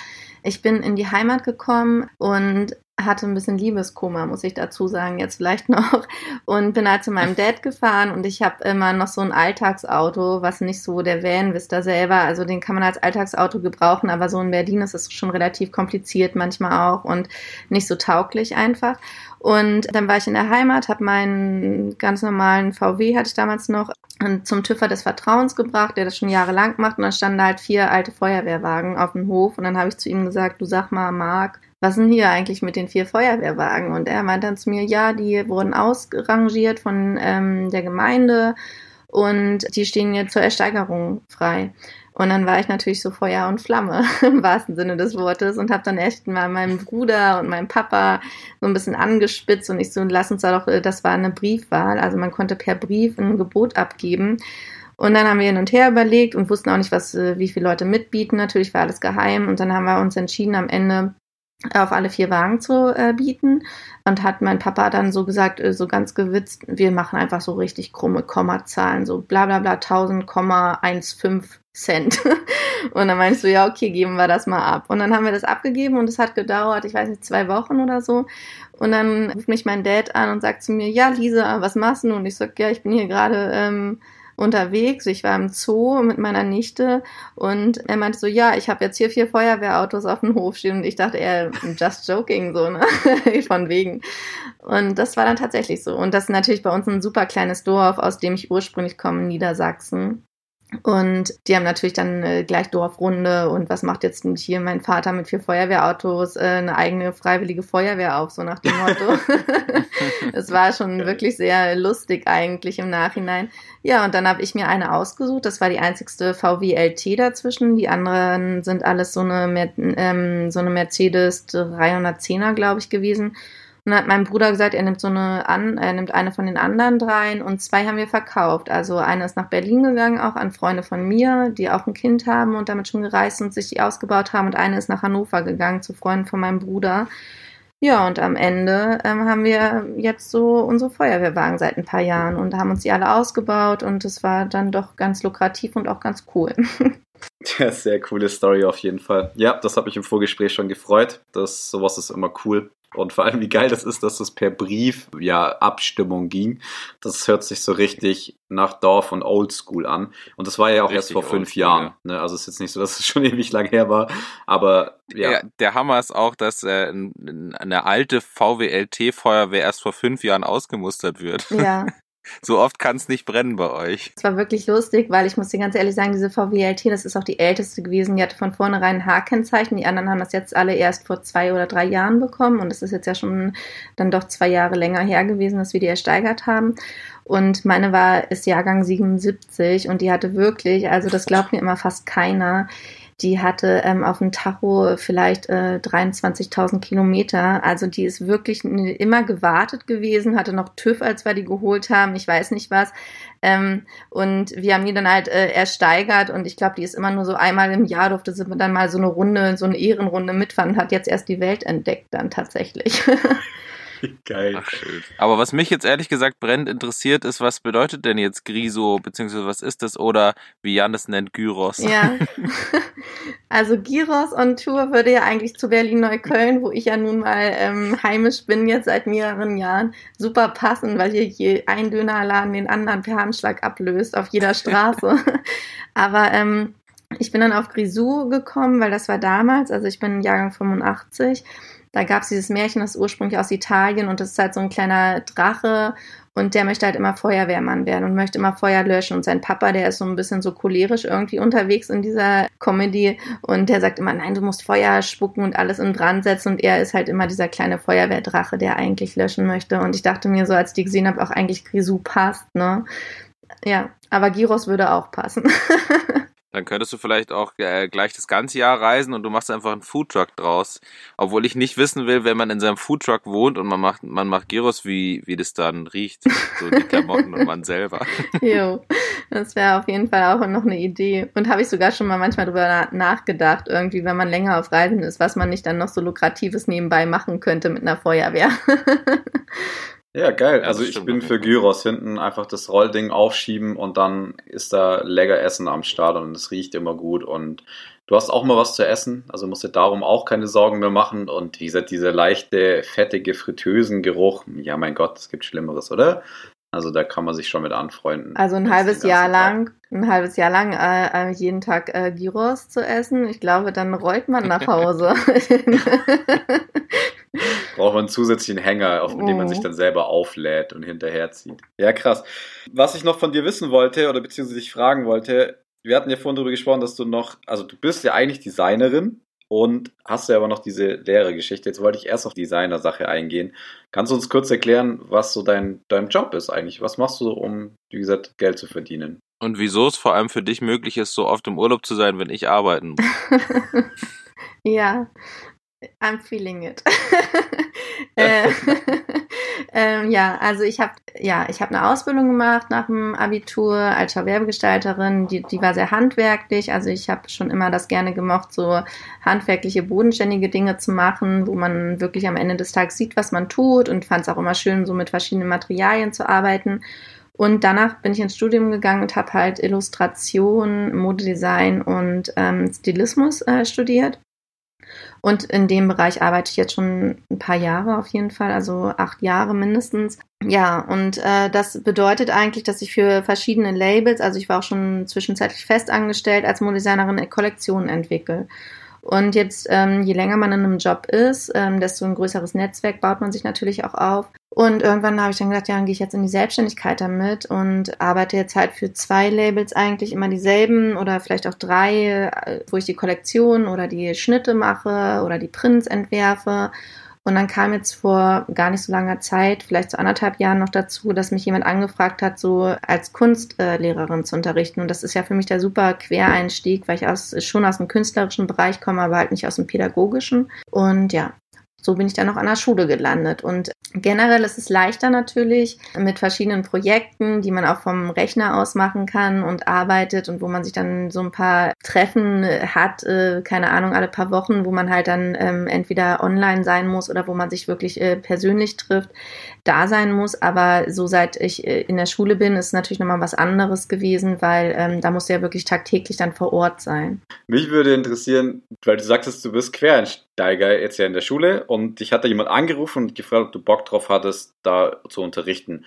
S4: Ich bin in die Heimat gekommen und hatte ein bisschen Liebeskoma, muss ich dazu sagen, jetzt vielleicht noch. Und bin halt zu meinem Dad gefahren und ich habe immer noch so ein Alltagsauto, was nicht so der Van Vista selber, also den kann man als Alltagsauto gebrauchen, aber so in Berlin ist es schon relativ kompliziert manchmal auch und nicht so tauglich einfach. Und dann war ich in der Heimat, habe meinen ganz normalen VW, hatte ich damals noch, zum Tüffer des Vertrauens gebracht, der das schon jahrelang macht. Und dann standen halt vier alte Feuerwehrwagen auf dem Hof. Und dann habe ich zu ihm gesagt, du sag mal, Marc, was denn hier eigentlich mit den vier Feuerwehrwagen? Und er meinte dann zu mir, ja, die wurden ausrangiert von ähm, der Gemeinde und die stehen jetzt zur Ersteigerung frei. Und dann war ich natürlich so Feuer und Flamme im wahrsten Sinne des Wortes und habe dann echt mal meinem Bruder und meinem Papa so ein bisschen angespitzt und ich so, lass uns da doch, äh, das war eine Briefwahl, also man konnte per Brief ein Gebot abgeben. Und dann haben wir hin und her überlegt und wussten auch nicht, was, äh, wie viele Leute mitbieten. Natürlich war alles geheim. Und dann haben wir uns entschieden, am Ende auf alle vier Wagen zu äh, bieten und hat mein Papa dann so gesagt, äh, so ganz gewitzt, wir machen einfach so richtig krumme Kommazahlen, so bla bla bla 1000,15 Cent. und dann meinst du, ja, okay, geben wir das mal ab. Und dann haben wir das abgegeben und es hat gedauert, ich weiß nicht, zwei Wochen oder so. Und dann ruft mich mein Dad an und sagt zu mir, ja, Lisa, was machst du? Und ich sag, ja, ich bin hier gerade ähm, unterwegs. Ich war im Zoo mit meiner Nichte und er meinte so, ja, ich habe jetzt hier vier Feuerwehrautos auf dem Hof stehen und ich dachte, er just joking, so, ne? Von wegen. Und das war dann tatsächlich so. Und das ist natürlich bei uns ein super kleines Dorf, aus dem ich ursprünglich komme, Niedersachsen. Und die haben natürlich dann äh, gleich Dorfrunde und was macht jetzt hier mein Vater mit vier Feuerwehrautos äh, eine eigene freiwillige Feuerwehr auf, so nach dem Motto. Es war schon wirklich sehr lustig eigentlich im Nachhinein. Ja, und dann habe ich mir eine ausgesucht. Das war die einzigste VW LT dazwischen. Die anderen sind alles so eine, ähm, so eine Mercedes 310er, glaube ich, gewesen. Und dann hat mein Bruder gesagt, er nimmt so eine an, er nimmt eine von den anderen dreien und zwei haben wir verkauft. Also eine ist nach Berlin gegangen, auch an Freunde von mir, die auch ein Kind haben und damit schon gereist und sich die ausgebaut haben. Und eine ist nach Hannover gegangen zu Freunden von meinem Bruder. Ja, und am Ende ähm, haben wir jetzt so unsere Feuerwehrwagen seit ein paar Jahren und haben uns die alle ausgebaut und es war dann doch ganz lukrativ und auch ganz cool.
S1: Ja, sehr coole Story auf jeden Fall. Ja, das hat mich im Vorgespräch schon gefreut. Das, sowas ist immer cool. Und vor allem, wie geil das ist, dass es per Brief ja Abstimmung ging. Das hört sich so richtig nach Dorf und Oldschool an. Und das war ja auch richtig erst vor fünf Jahren. Ne? Also es ist jetzt nicht so, dass es schon ewig lang her war. Aber ja.
S3: ja der Hammer ist auch, dass äh, eine alte VWLT-Feuerwehr erst vor fünf Jahren ausgemustert wird.
S4: Ja.
S3: So oft kann es nicht brennen bei euch.
S4: Es war wirklich lustig, weil ich muss dir ganz ehrlich sagen, diese VWLT, das ist auch die älteste gewesen. Die hatte von vornherein ein H-Kennzeichen. Die anderen haben das jetzt alle erst vor zwei oder drei Jahren bekommen. Und es ist jetzt ja schon dann doch zwei Jahre länger her gewesen, dass wir die ersteigert haben. Und meine war, ist Jahrgang 77 und die hatte wirklich, also das glaubt mir immer fast keiner, die hatte ähm, auf dem Tacho vielleicht äh, 23.000 Kilometer. Also die ist wirklich immer gewartet gewesen, hatte noch TÜV, als wir die geholt haben. Ich weiß nicht was. Ähm, und wir haben die dann halt äh, ersteigert und ich glaube, die ist immer nur so einmal im Jahr durfte sie dann mal so eine Runde, so eine Ehrenrunde mitfahren und hat jetzt erst die Welt entdeckt dann tatsächlich.
S1: Geil.
S3: Ach, schön. Aber was mich jetzt ehrlich gesagt brennend interessiert, ist, was bedeutet denn jetzt Griso, beziehungsweise was ist das? Oder wie Jan es nennt, Gyros.
S4: Ja. Also Gyros on Tour würde ja eigentlich zu Berlin-Neukölln, wo ich ja nun mal ähm, heimisch bin, jetzt seit mehreren Jahren, super passen, weil hier je ein Dönerladen den anderen per Handschlag ablöst auf jeder Straße. Aber ähm, ich bin dann auf Grisou gekommen, weil das war damals, also ich bin Jahrgang 85 da gab es dieses Märchen, das ursprünglich aus Italien und das ist halt so ein kleiner Drache Und der möchte halt immer Feuerwehrmann werden und möchte immer Feuer löschen. Und sein Papa, der ist so ein bisschen so cholerisch irgendwie unterwegs in dieser Comedy. Und der sagt immer, nein, du musst Feuer spucken und alles in Brand setzen. Und er ist halt immer dieser kleine Feuerwehrdrache, der eigentlich löschen möchte. Und ich dachte mir so, als ich die gesehen habe, auch eigentlich Grisou passt, ne? Ja, aber Giros würde auch passen.
S3: Dann könntest du vielleicht auch äh, gleich das ganze Jahr reisen und du machst einfach einen Foodtruck draus. Obwohl ich nicht wissen will, wenn man in seinem Foodtruck wohnt und man macht, man macht Gyros, wie, wie das dann riecht. So die Klamotten und man selber.
S4: Jo, das wäre auf jeden Fall auch noch eine Idee. Und habe ich sogar schon mal manchmal drüber nachgedacht, irgendwie, wenn man länger auf Reisen ist, was man nicht dann noch so lukratives nebenbei machen könnte mit einer Feuerwehr.
S1: Ja, geil. Also ich bin für Gyros hinten einfach das Rollding aufschieben und dann ist da lecker Essen am Start und es riecht immer gut und du hast auch mal was zu essen, also musst dir darum auch keine Sorgen mehr machen und wie gesagt, dieser leichte, fettige Fritösengeruch, ja mein Gott, es gibt Schlimmeres, oder? Also da kann man sich schon mit anfreunden.
S4: Also ein halbes Jahr lang, ein halbes Jahr lang äh, äh, jeden Tag äh, Gyros zu essen, ich glaube, dann rollt man nach Hause.
S1: Braucht man einen zusätzlichen Hänger, auf dem man sich oh. dann selber auflädt und hinterherzieht. Ja, krass. Was ich noch von dir wissen wollte oder beziehungsweise dich fragen wollte, wir hatten ja vorhin darüber gesprochen, dass du noch, also du bist ja eigentlich Designerin und hast ja aber noch diese Lehrergeschichte. Jetzt wollte ich erst auf die Designer-Sache eingehen. Kannst du uns kurz erklären, was so dein, dein Job ist eigentlich? Was machst du, um, wie gesagt, Geld zu verdienen?
S3: Und wieso es vor allem für dich möglich ist, so oft im Urlaub zu sein, wenn ich arbeiten muss.
S4: ja, I'm feeling it. äh, ähm, ja, also ich habe ja, ich habe eine Ausbildung gemacht nach dem Abitur als Schauwerbegestalterin. Die, die war sehr handwerklich. Also ich habe schon immer das gerne gemocht, so handwerkliche, bodenständige Dinge zu machen, wo man wirklich am Ende des Tages sieht, was man tut und fand es auch immer schön, so mit verschiedenen Materialien zu arbeiten. Und danach bin ich ins Studium gegangen und habe halt Illustration, Modedesign und ähm, Stilismus äh, studiert. Und in dem Bereich arbeite ich jetzt schon ein paar Jahre auf jeden Fall, also acht Jahre mindestens. Ja, und äh, das bedeutet eigentlich, dass ich für verschiedene Labels, also ich war auch schon zwischenzeitlich festangestellt, als Modedesignerin Kollektionen entwickle. Und jetzt, ähm, je länger man in einem Job ist, ähm, desto ein größeres Netzwerk baut man sich natürlich auch auf. Und irgendwann habe ich dann gedacht, ja, dann gehe ich jetzt in die Selbstständigkeit damit und arbeite jetzt halt für zwei Labels eigentlich immer dieselben oder vielleicht auch drei, äh, wo ich die Kollektion oder die Schnitte mache oder die Prints entwerfe. Und dann kam jetzt vor gar nicht so langer Zeit, vielleicht so anderthalb Jahren noch dazu, dass mich jemand angefragt hat, so als Kunstlehrerin zu unterrichten. Und das ist ja für mich der super Quereinstieg, weil ich aus, schon aus dem künstlerischen Bereich komme, aber halt nicht aus dem pädagogischen. Und ja, so bin ich dann noch an der Schule gelandet. Und generell ist es leichter natürlich mit verschiedenen Projekten, die man auch vom Rechner aus machen kann und arbeitet und wo man sich dann so ein paar Treffen hat, äh, keine Ahnung, alle paar Wochen, wo man halt dann ähm, entweder online sein muss oder wo man sich wirklich äh, persönlich trifft, da sein muss. Aber so seit ich äh, in der Schule bin, ist natürlich nochmal was anderes gewesen, weil ähm, da musst du ja wirklich tagtäglich dann vor Ort sein.
S1: Mich würde interessieren, weil du sagtest, du bist Quereinsteiger jetzt ja in der Schule und dich hat da jemand angerufen und gefragt, ob du Bock drauf hattest, da zu unterrichten.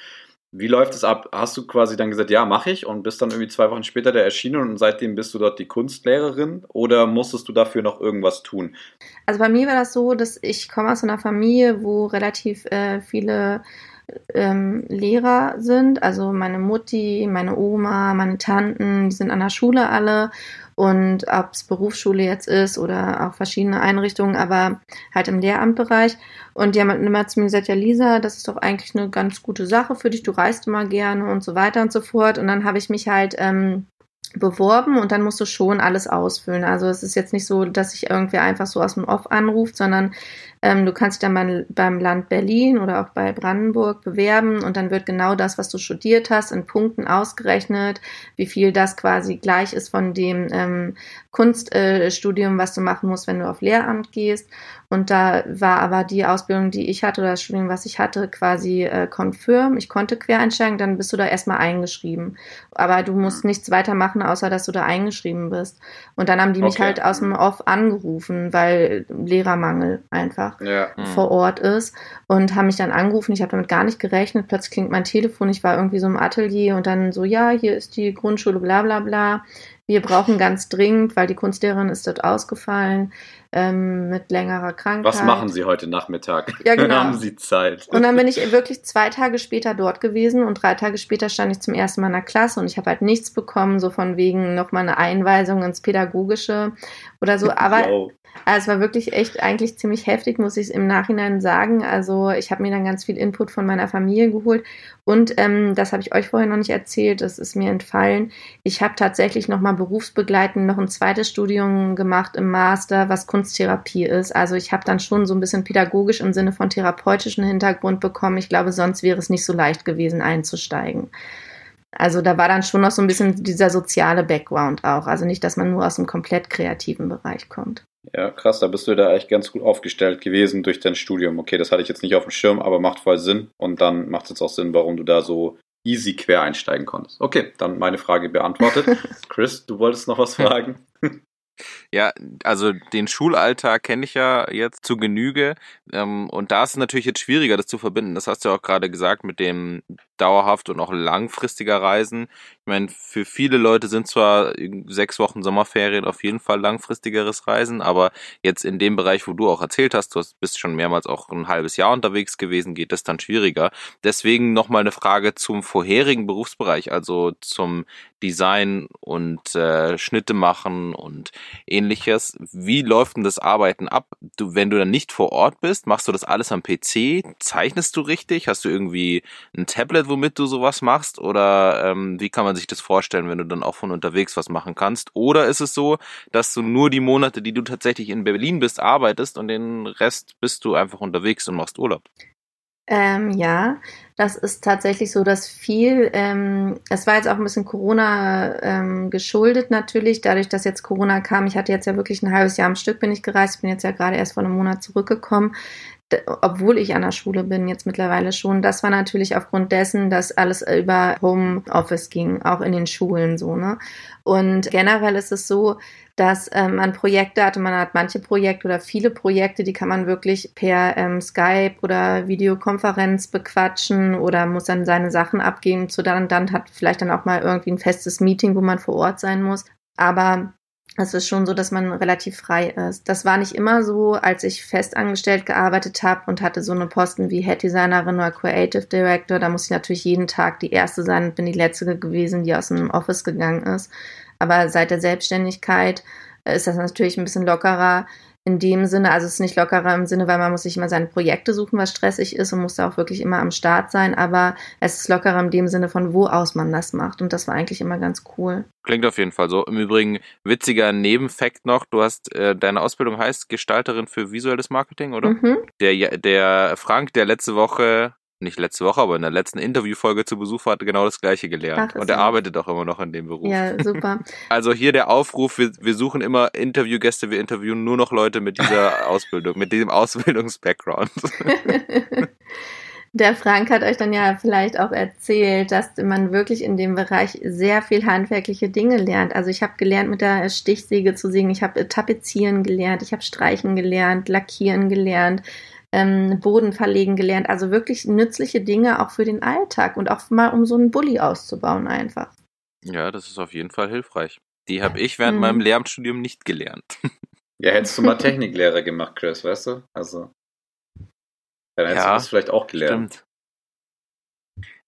S1: Wie läuft es ab? Hast du quasi dann gesagt, ja, mache ich und bist dann irgendwie zwei Wochen später da erschienen und seitdem bist du dort die Kunstlehrerin oder musstest du dafür noch irgendwas tun?
S4: Also bei mir war das so, dass ich komme aus einer Familie, wo relativ äh, viele ähm, Lehrer sind. Also meine Mutti, meine Oma, meine Tanten, die sind an der Schule alle und ob es Berufsschule jetzt ist oder auch verschiedene Einrichtungen, aber halt im Lehramtbereich. Und die haben halt immer zu mir gesagt, ja Lisa, das ist doch eigentlich eine ganz gute Sache für dich, du reist immer gerne und so weiter und so fort. Und dann habe ich mich halt ähm, beworben und dann musst du schon alles ausfüllen. Also es ist jetzt nicht so, dass sich irgendwer einfach so aus dem Off anruft, sondern ähm, du kannst dich dann beim, beim Land Berlin oder auch bei Brandenburg bewerben und dann wird genau das, was du studiert hast, in Punkten ausgerechnet, wie viel das quasi gleich ist von dem ähm, Kunststudium, was du machen musst, wenn du auf Lehramt gehst. Und da war aber die Ausbildung, die ich hatte, oder das Studium, was ich hatte, quasi äh, confirm. Ich konnte quer einsteigen, dann bist du da erstmal eingeschrieben. Aber du musst nichts weitermachen, außer dass du da eingeschrieben bist. Und dann haben die mich okay. halt aus dem Off angerufen, weil Lehrermangel einfach ja. vor Ort ist. Und haben mich dann angerufen. Ich habe damit gar nicht gerechnet. Plötzlich klingt mein Telefon. Ich war irgendwie so im Atelier und dann so, ja, hier ist die Grundschule, bla bla bla wir brauchen ganz dringend, weil die Kunstlehrerin ist dort ausgefallen, ähm, mit längerer Krankheit.
S1: Was machen Sie heute Nachmittag?
S4: Ja, genau.
S1: Haben Sie Zeit?
S4: Und dann bin ich wirklich zwei Tage später dort gewesen und drei Tage später stand ich zum ersten Mal in der Klasse und ich habe halt nichts bekommen, so von wegen nochmal eine Einweisung ins Pädagogische oder so. Aber
S1: Yo.
S4: Also es war wirklich echt eigentlich ziemlich heftig, muss ich es im Nachhinein sagen. Also ich habe mir dann ganz viel Input von meiner Familie geholt und ähm, das habe ich euch vorher noch nicht erzählt, das ist mir entfallen. Ich habe tatsächlich nochmal berufsbegleitend noch ein zweites Studium gemacht im Master, was Kunsttherapie ist. Also ich habe dann schon so ein bisschen pädagogisch im Sinne von therapeutischen Hintergrund bekommen. Ich glaube, sonst wäre es nicht so leicht gewesen einzusteigen. Also da war dann schon noch so ein bisschen dieser soziale Background auch. Also nicht, dass man nur aus einem komplett kreativen Bereich kommt.
S1: Ja, krass, da bist du da echt ganz gut aufgestellt gewesen durch dein Studium. Okay, das hatte ich jetzt nicht auf dem Schirm, aber macht voll Sinn. Und dann macht es jetzt auch Sinn, warum du da so easy quer einsteigen konntest. Okay, dann meine Frage beantwortet. Chris, du wolltest noch was fragen?
S3: Ja, also den Schulalltag kenne ich ja jetzt zu Genüge. Ähm, und da ist es natürlich jetzt schwieriger, das zu verbinden. Das hast du ja auch gerade gesagt mit dem dauerhaft und auch langfristiger Reisen. Ich meine, für viele Leute sind zwar sechs Wochen Sommerferien auf jeden Fall langfristigeres Reisen, aber jetzt in dem Bereich, wo du auch erzählt hast, du bist schon mehrmals auch ein halbes Jahr unterwegs gewesen, geht das dann schwieriger. Deswegen nochmal eine Frage zum vorherigen Berufsbereich, also zum Design und äh, Schnitte machen und ähnliches. Wie läuft denn das Arbeiten ab? Du, wenn du dann nicht vor Ort bist, machst du das alles am PC? Zeichnest du richtig? Hast du irgendwie ein Tablet, womit du sowas machst? Oder ähm, wie kann man sich das vorstellen, wenn du dann auch von unterwegs was machen kannst? Oder ist es so, dass du nur die Monate, die du tatsächlich in Berlin bist, arbeitest und den Rest bist du einfach unterwegs und machst Urlaub?
S4: Ähm, ja, das ist tatsächlich so, dass viel, ähm, es war jetzt auch ein bisschen Corona ähm, geschuldet natürlich, dadurch, dass jetzt Corona kam. Ich hatte jetzt ja wirklich ein halbes Jahr am Stück bin ich gereist, bin jetzt ja gerade erst vor einem Monat zurückgekommen obwohl ich an der Schule bin, jetzt mittlerweile schon, das war natürlich aufgrund dessen, dass alles über Homeoffice ging, auch in den Schulen so, ne? Und generell ist es so, dass ähm, man Projekte hatte, man hat manche Projekte oder viele Projekte, die kann man wirklich per ähm, Skype oder Videokonferenz bequatschen oder muss dann seine Sachen abgeben. Zu dann, dann hat vielleicht dann auch mal irgendwie ein festes Meeting, wo man vor Ort sein muss. Aber es ist schon so, dass man relativ frei ist. Das war nicht immer so, als ich festangestellt gearbeitet habe und hatte so eine Posten wie Head Designerin oder Creative Director. Da muss ich natürlich jeden Tag die erste sein und bin die letzte gewesen, die aus dem Office gegangen ist. Aber seit der Selbstständigkeit ist das natürlich ein bisschen lockerer in dem Sinne, also es ist nicht lockerer im Sinne, weil man muss sich immer seine Projekte suchen, was stressig ist und muss da auch wirklich immer am Start sein, aber es ist lockerer in dem Sinne von wo aus man das macht und das war eigentlich immer ganz cool.
S3: Klingt auf jeden Fall so. Im Übrigen witziger Nebenfakt noch, du hast äh, deine Ausbildung heißt Gestalterin für visuelles Marketing, oder?
S4: Mhm.
S3: Der der Frank, der letzte Woche nicht letzte Woche, aber in der letzten Interviewfolge zu Besuch hatte genau das gleiche gelernt.
S4: Ach,
S3: und er arbeitet auch immer noch in dem Beruf.
S4: Ja, super.
S3: Also hier der Aufruf, wir, wir suchen immer Interviewgäste, wir interviewen nur noch Leute mit dieser Ausbildung, mit diesem Ausbildungsbackground.
S4: Der Frank hat euch dann ja vielleicht auch erzählt, dass man wirklich in dem Bereich sehr viel handwerkliche Dinge lernt. Also ich habe gelernt, mit der Stichsäge zu sägen, ich habe tapezieren gelernt, ich habe streichen gelernt, lackieren gelernt, ähm, Boden verlegen gelernt. Also wirklich nützliche Dinge auch für den Alltag und auch mal um so einen Bulli auszubauen einfach.
S3: Ja, das ist auf jeden Fall hilfreich. Die habe ich während
S4: Mhm.
S3: meinem Lehramtsstudium nicht gelernt.
S1: Ja, hättest du mal Techniklehrer gemacht, Chris, weißt du? Also. Dann hättest
S3: Ja,
S1: du das vielleicht auch gelernt.
S3: Stimmt.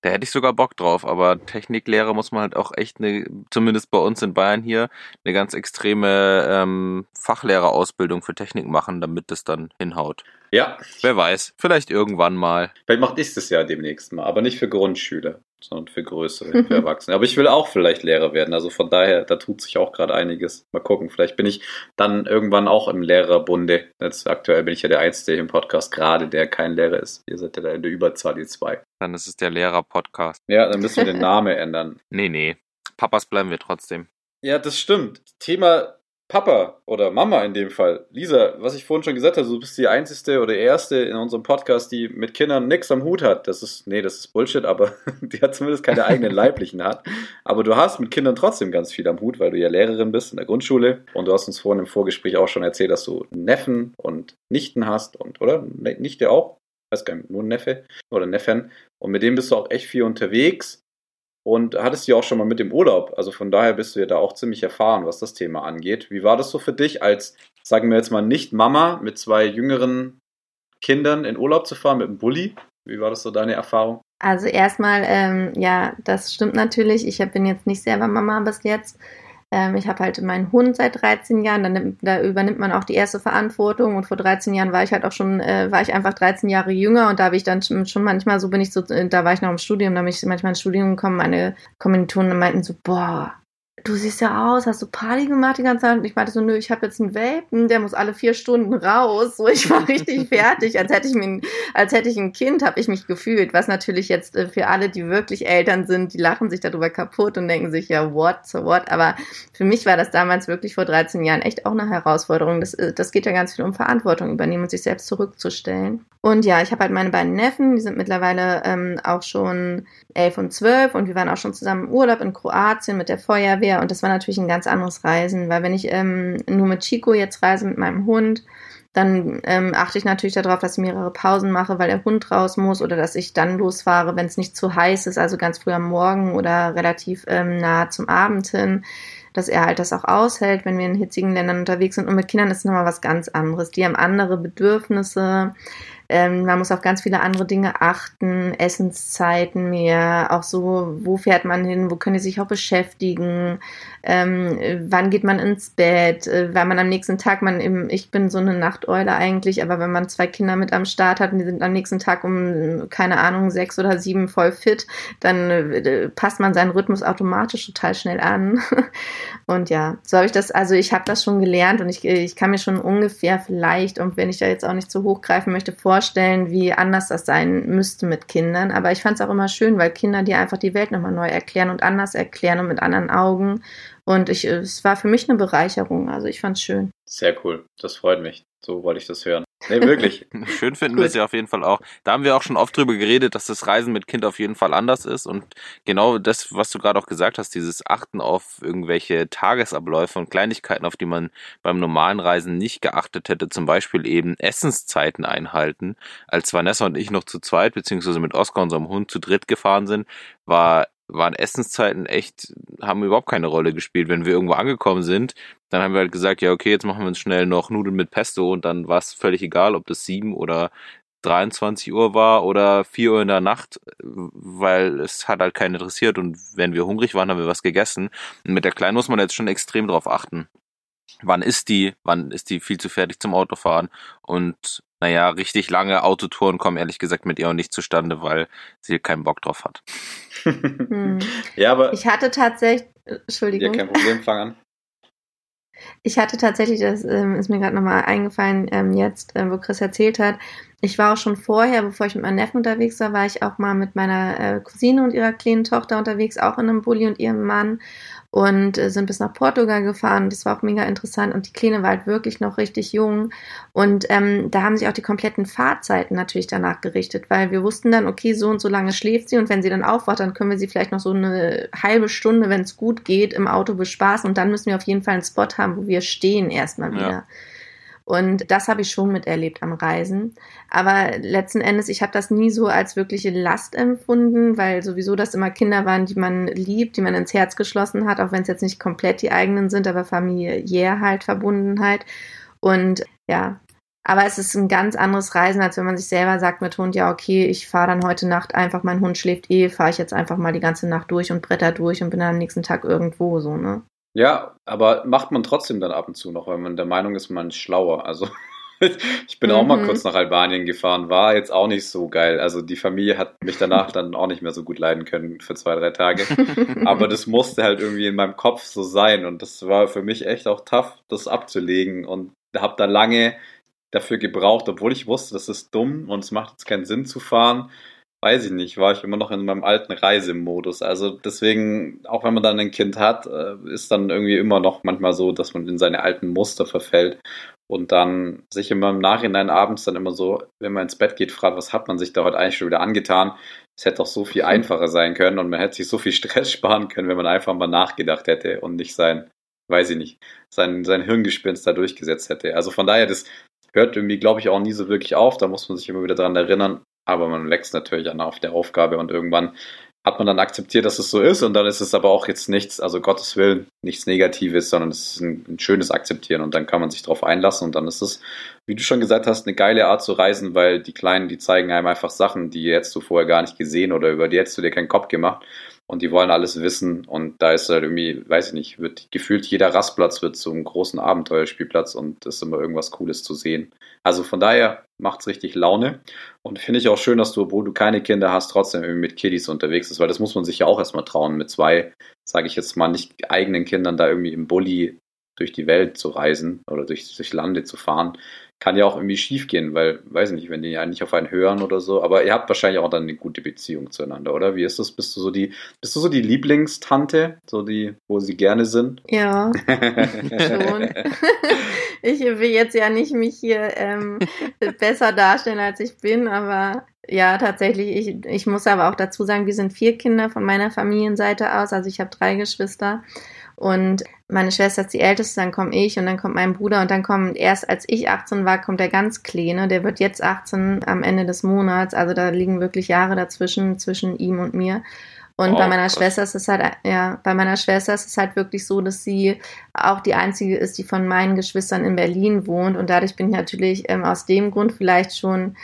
S3: Da hätte ich sogar Bock drauf, aber Techniklehre muss man halt auch echt eine, zumindest bei uns in Bayern hier, eine ganz extreme ähm, Fachlehrerausbildung für Technik machen, damit das dann hinhaut.
S1: Ja,
S3: Wer weiß, vielleicht irgendwann mal.
S1: vielleicht macht ich das ja demnächst mal, aber nicht für Grundschüler, sondern für größere, für Erwachsene. Aber ich will auch vielleicht Lehrer werden, also von daher, da tut sich auch gerade einiges. Mal gucken, vielleicht bin ich dann irgendwann auch im Lehrerbunde. Jetzt aktuell bin ich ja der Einzige hier im Podcast gerade, der kein Lehrer ist. Ihr seid ja da in der Überzahl, ihr zwei.
S3: Dann ist es der Lehrer-Podcast.
S1: Ja, dann müssen wir den Namen ändern.
S3: Nee, nee. Papas bleiben wir trotzdem.
S1: Ja, das stimmt. Thema Papa oder Mama in dem Fall. Lisa, was ich vorhin schon gesagt habe, du bist die einzige oder erste in unserem Podcast, die mit Kindern nichts am Hut hat. Das ist, nee, das ist Bullshit, aber die hat zumindest keine eigenen leiblichen hat. Aber du hast mit Kindern trotzdem ganz viel am Hut, weil du ja Lehrerin bist in der Grundschule. Und du hast uns vorhin im Vorgespräch auch schon erzählt, dass du Neffen und Nichten hast und, oder? Ne- Nichte auch? Weiß gar nicht, nur Neffe oder Neffen. Und mit dem bist du auch echt viel unterwegs und hattest ja auch schon mal mit dem Urlaub. Also von daher bist du ja da auch ziemlich erfahren, was das Thema angeht. Wie war das so für dich als sagen wir jetzt mal nicht Mama, mit zwei jüngeren Kindern in Urlaub zu fahren mit einem Bulli? Wie war das so deine Erfahrung?
S4: Also erstmal, ähm, ja, das stimmt natürlich. Ich bin jetzt nicht selber Mama bis jetzt. Ähm, ich habe halt meinen Hund seit 13 Jahren, dann da übernimmt man auch die erste Verantwortung und vor 13 Jahren war ich halt auch schon, äh, war ich einfach 13 Jahre jünger und da habe ich dann schon manchmal, so bin ich so, da war ich noch im Studium, da bin ich manchmal ins Studium gekommen, meine Kommilitonen meinten so, boah, du siehst ja aus, hast du Party gemacht die ganze Zeit? Und ich meinte so, nö, ich habe jetzt einen Welpen, der muss alle vier Stunden raus. So, ich war richtig fertig, als hätte ich mich, als hätte ich ein Kind, habe ich mich gefühlt. Was natürlich jetzt äh, für alle, die wirklich Eltern sind, die lachen sich darüber kaputt und denken sich, ja, what, so what. Aber für mich war das damals wirklich vor 13 Jahren echt auch eine Herausforderung. Das, äh, das geht ja ganz viel um Verantwortung übernehmen und sich selbst zurückzustellen. Und ja, ich habe halt meine beiden Neffen, die sind mittlerweile ähm, auch schon elf und zwölf und wir waren auch schon zusammen im Urlaub in Kroatien mit der Feuerwehr und das war natürlich ein ganz anderes Reisen, weil wenn ich ähm, nur mit Chico jetzt reise mit meinem Hund, dann ähm, achte ich natürlich darauf, dass ich mehrere Pausen mache, weil der Hund raus muss oder dass ich dann losfahre, wenn es nicht zu heiß ist, also ganz früh am Morgen oder relativ ähm, nah zum Abend hin dass er halt das auch aushält, wenn wir in hitzigen Ländern unterwegs sind. Und mit Kindern ist es nochmal was ganz anderes. Die haben andere Bedürfnisse. Ähm, man muss auf ganz viele andere Dinge achten, Essenszeiten mehr, auch so, wo fährt man hin, wo können die sich auch beschäftigen, ähm, wann geht man ins Bett, äh, weil man am nächsten Tag, man im, ich bin so eine Nachteule eigentlich, aber wenn man zwei Kinder mit am Start hat und die sind am nächsten Tag um, keine Ahnung, sechs oder sieben voll fit, dann äh, passt man seinen Rhythmus automatisch total schnell an. und ja, so habe ich das, also ich habe das schon gelernt und ich, ich kann mir schon ungefähr vielleicht, und wenn ich da jetzt auch nicht zu hoch greifen möchte, vorstellen, vorstellen, wie anders das sein müsste mit Kindern. Aber ich fand es auch immer schön, weil Kinder dir einfach die Welt nochmal neu erklären und anders erklären und mit anderen Augen. Und ich, es war für mich eine Bereicherung. Also ich fand es schön.
S1: Sehr cool. Das freut mich. So wollte ich das hören. Nee, wirklich.
S3: Schön finden wir es ja auf jeden Fall auch. Da haben wir auch schon oft drüber geredet, dass das Reisen mit Kind auf jeden Fall anders ist. Und genau das, was du gerade auch gesagt hast, dieses Achten auf irgendwelche Tagesabläufe und Kleinigkeiten, auf die man beim normalen Reisen nicht geachtet hätte, zum Beispiel eben Essenszeiten einhalten. Als Vanessa und ich noch zu zweit, beziehungsweise mit Oscar, unserem Hund, zu dritt gefahren sind, war waren Essenszeiten echt, haben überhaupt keine Rolle gespielt. Wenn wir irgendwo angekommen sind, dann haben wir halt gesagt, ja, okay, jetzt machen wir uns schnell noch Nudeln mit Pesto und dann war es völlig egal, ob das sieben oder 23 Uhr war oder vier Uhr in der Nacht, weil es hat halt keinen interessiert und wenn wir hungrig waren, haben wir was gegessen. Und mit der Kleinen muss man jetzt schon extrem drauf achten. Wann ist die? Wann ist die viel zu fertig zum Autofahren? Und naja, richtig lange Autotouren kommen ehrlich gesagt mit ihr auch nicht zustande, weil sie keinen Bock drauf hat.
S4: hm. Ja, aber. Ich hatte tatsächlich. Entschuldigung.
S1: Ja, kein Problem, fang an.
S4: Ich hatte tatsächlich, das ähm, ist mir gerade nochmal eingefallen, ähm, jetzt, äh, wo Chris erzählt hat, ich war auch schon vorher, bevor ich mit meinem Neffen unterwegs war, war ich auch mal mit meiner äh, Cousine und ihrer kleinen Tochter unterwegs, auch in einem Bulli und ihrem Mann und äh, sind bis nach Portugal gefahren. Das war auch mega interessant und die Kleine war halt wirklich noch richtig jung und ähm, da haben sich auch die kompletten Fahrzeiten natürlich danach gerichtet, weil wir wussten dann, okay, so und so lange schläft sie und wenn sie dann aufwacht, dann können wir sie vielleicht noch so eine halbe Stunde, wenn es gut geht, im Auto bespaßen und dann müssen wir auf jeden Fall einen Spot haben, wo wir stehen erstmal wieder. Ja. Und das habe ich schon miterlebt am Reisen. Aber letzten Endes, ich habe das nie so als wirkliche Last empfunden, weil sowieso das immer Kinder waren, die man liebt, die man ins Herz geschlossen hat, auch wenn es jetzt nicht komplett die eigenen sind, aber familiär halt Verbundenheit. Und ja, aber es ist ein ganz anderes Reisen, als wenn man sich selber sagt mit Hund, ja, okay, ich fahre dann heute Nacht einfach, mein Hund schläft eh, fahre ich jetzt einfach mal die ganze Nacht durch und bretter durch und bin dann am nächsten Tag irgendwo so, ne?
S1: Ja, aber macht man trotzdem dann ab und zu noch, weil man der Meinung ist, man ist schlauer. Also ich bin mhm. auch mal mhm. kurz nach Albanien gefahren, war jetzt auch nicht so geil. Also die Familie hat mich danach dann auch nicht mehr so gut leiden können für zwei, drei Tage. Aber das musste halt irgendwie in meinem Kopf so sein und das war für mich echt auch tough, das abzulegen und habe da lange dafür gebraucht, obwohl ich wusste, das ist dumm und es macht jetzt keinen Sinn zu fahren weiß ich nicht, war ich immer noch in meinem alten Reisemodus. Also deswegen, auch wenn man dann ein Kind hat, äh, ist dann irgendwie immer noch manchmal so, dass man in seine alten Muster verfällt und dann sich immer im Nachhinein abends dann immer so, wenn man ins Bett geht, fragt, was hat man sich da heute eigentlich schon wieder angetan? Es hätte doch so viel einfacher sein können und man hätte sich so viel Stress sparen können, wenn man einfach mal nachgedacht hätte und nicht sein, weiß ich nicht, sein, sein Hirngespinst da durchgesetzt hätte. Also von daher, das hört irgendwie, glaube ich, auch nie so wirklich auf. Da muss man sich immer wieder dran erinnern, aber man wächst natürlich an auf der Aufgabe und irgendwann hat man dann akzeptiert, dass es so ist und dann ist es aber auch jetzt nichts, also Gottes Willen, nichts Negatives, sondern es ist ein, ein schönes Akzeptieren und dann kann man sich darauf einlassen und dann ist es, wie du schon gesagt hast, eine geile Art zu reisen, weil die Kleinen, die zeigen einem einfach Sachen, die jetzt du vorher gar nicht gesehen oder über die hättest du dir keinen Kopf gemacht und die wollen alles wissen. Und da ist halt irgendwie, weiß ich nicht, wird gefühlt jeder Rastplatz wird zum großen Abenteuerspielplatz und es ist immer irgendwas Cooles zu sehen. Also von daher macht es richtig Laune. Und finde ich auch schön, dass du, obwohl du keine Kinder hast, trotzdem irgendwie mit Kiddies unterwegs bist, weil das muss man sich ja auch erstmal trauen, mit zwei, sage ich jetzt mal, nicht eigenen Kindern da irgendwie im Bulli durch die Welt zu reisen oder durch, durch Lande zu fahren kann ja auch irgendwie schief gehen, weil, weiß nicht, wenn die ja nicht auf einen hören oder so, aber ihr habt wahrscheinlich auch dann eine gute Beziehung zueinander, oder? Wie ist das? Bist du so die, bist du so die Lieblingstante, so die, wo sie gerne sind?
S4: Ja, schon. ich will jetzt ja nicht mich hier ähm, besser darstellen, als ich bin, aber ja, tatsächlich, ich, ich muss aber auch dazu sagen, wir sind vier Kinder von meiner Familienseite aus, also ich habe drei Geschwister. Und meine Schwester ist die älteste, dann komme ich und dann kommt mein Bruder und dann kommt erst als ich 18 war, kommt der ganz Kleine, der wird jetzt 18 am Ende des Monats. Also da liegen wirklich Jahre dazwischen, zwischen ihm und mir. Und oh, bei meiner krass. Schwester ist es halt, ja, bei meiner Schwester ist es halt wirklich so, dass sie auch die einzige ist, die von meinen Geschwistern in Berlin wohnt. Und dadurch bin ich natürlich ähm, aus dem Grund vielleicht schon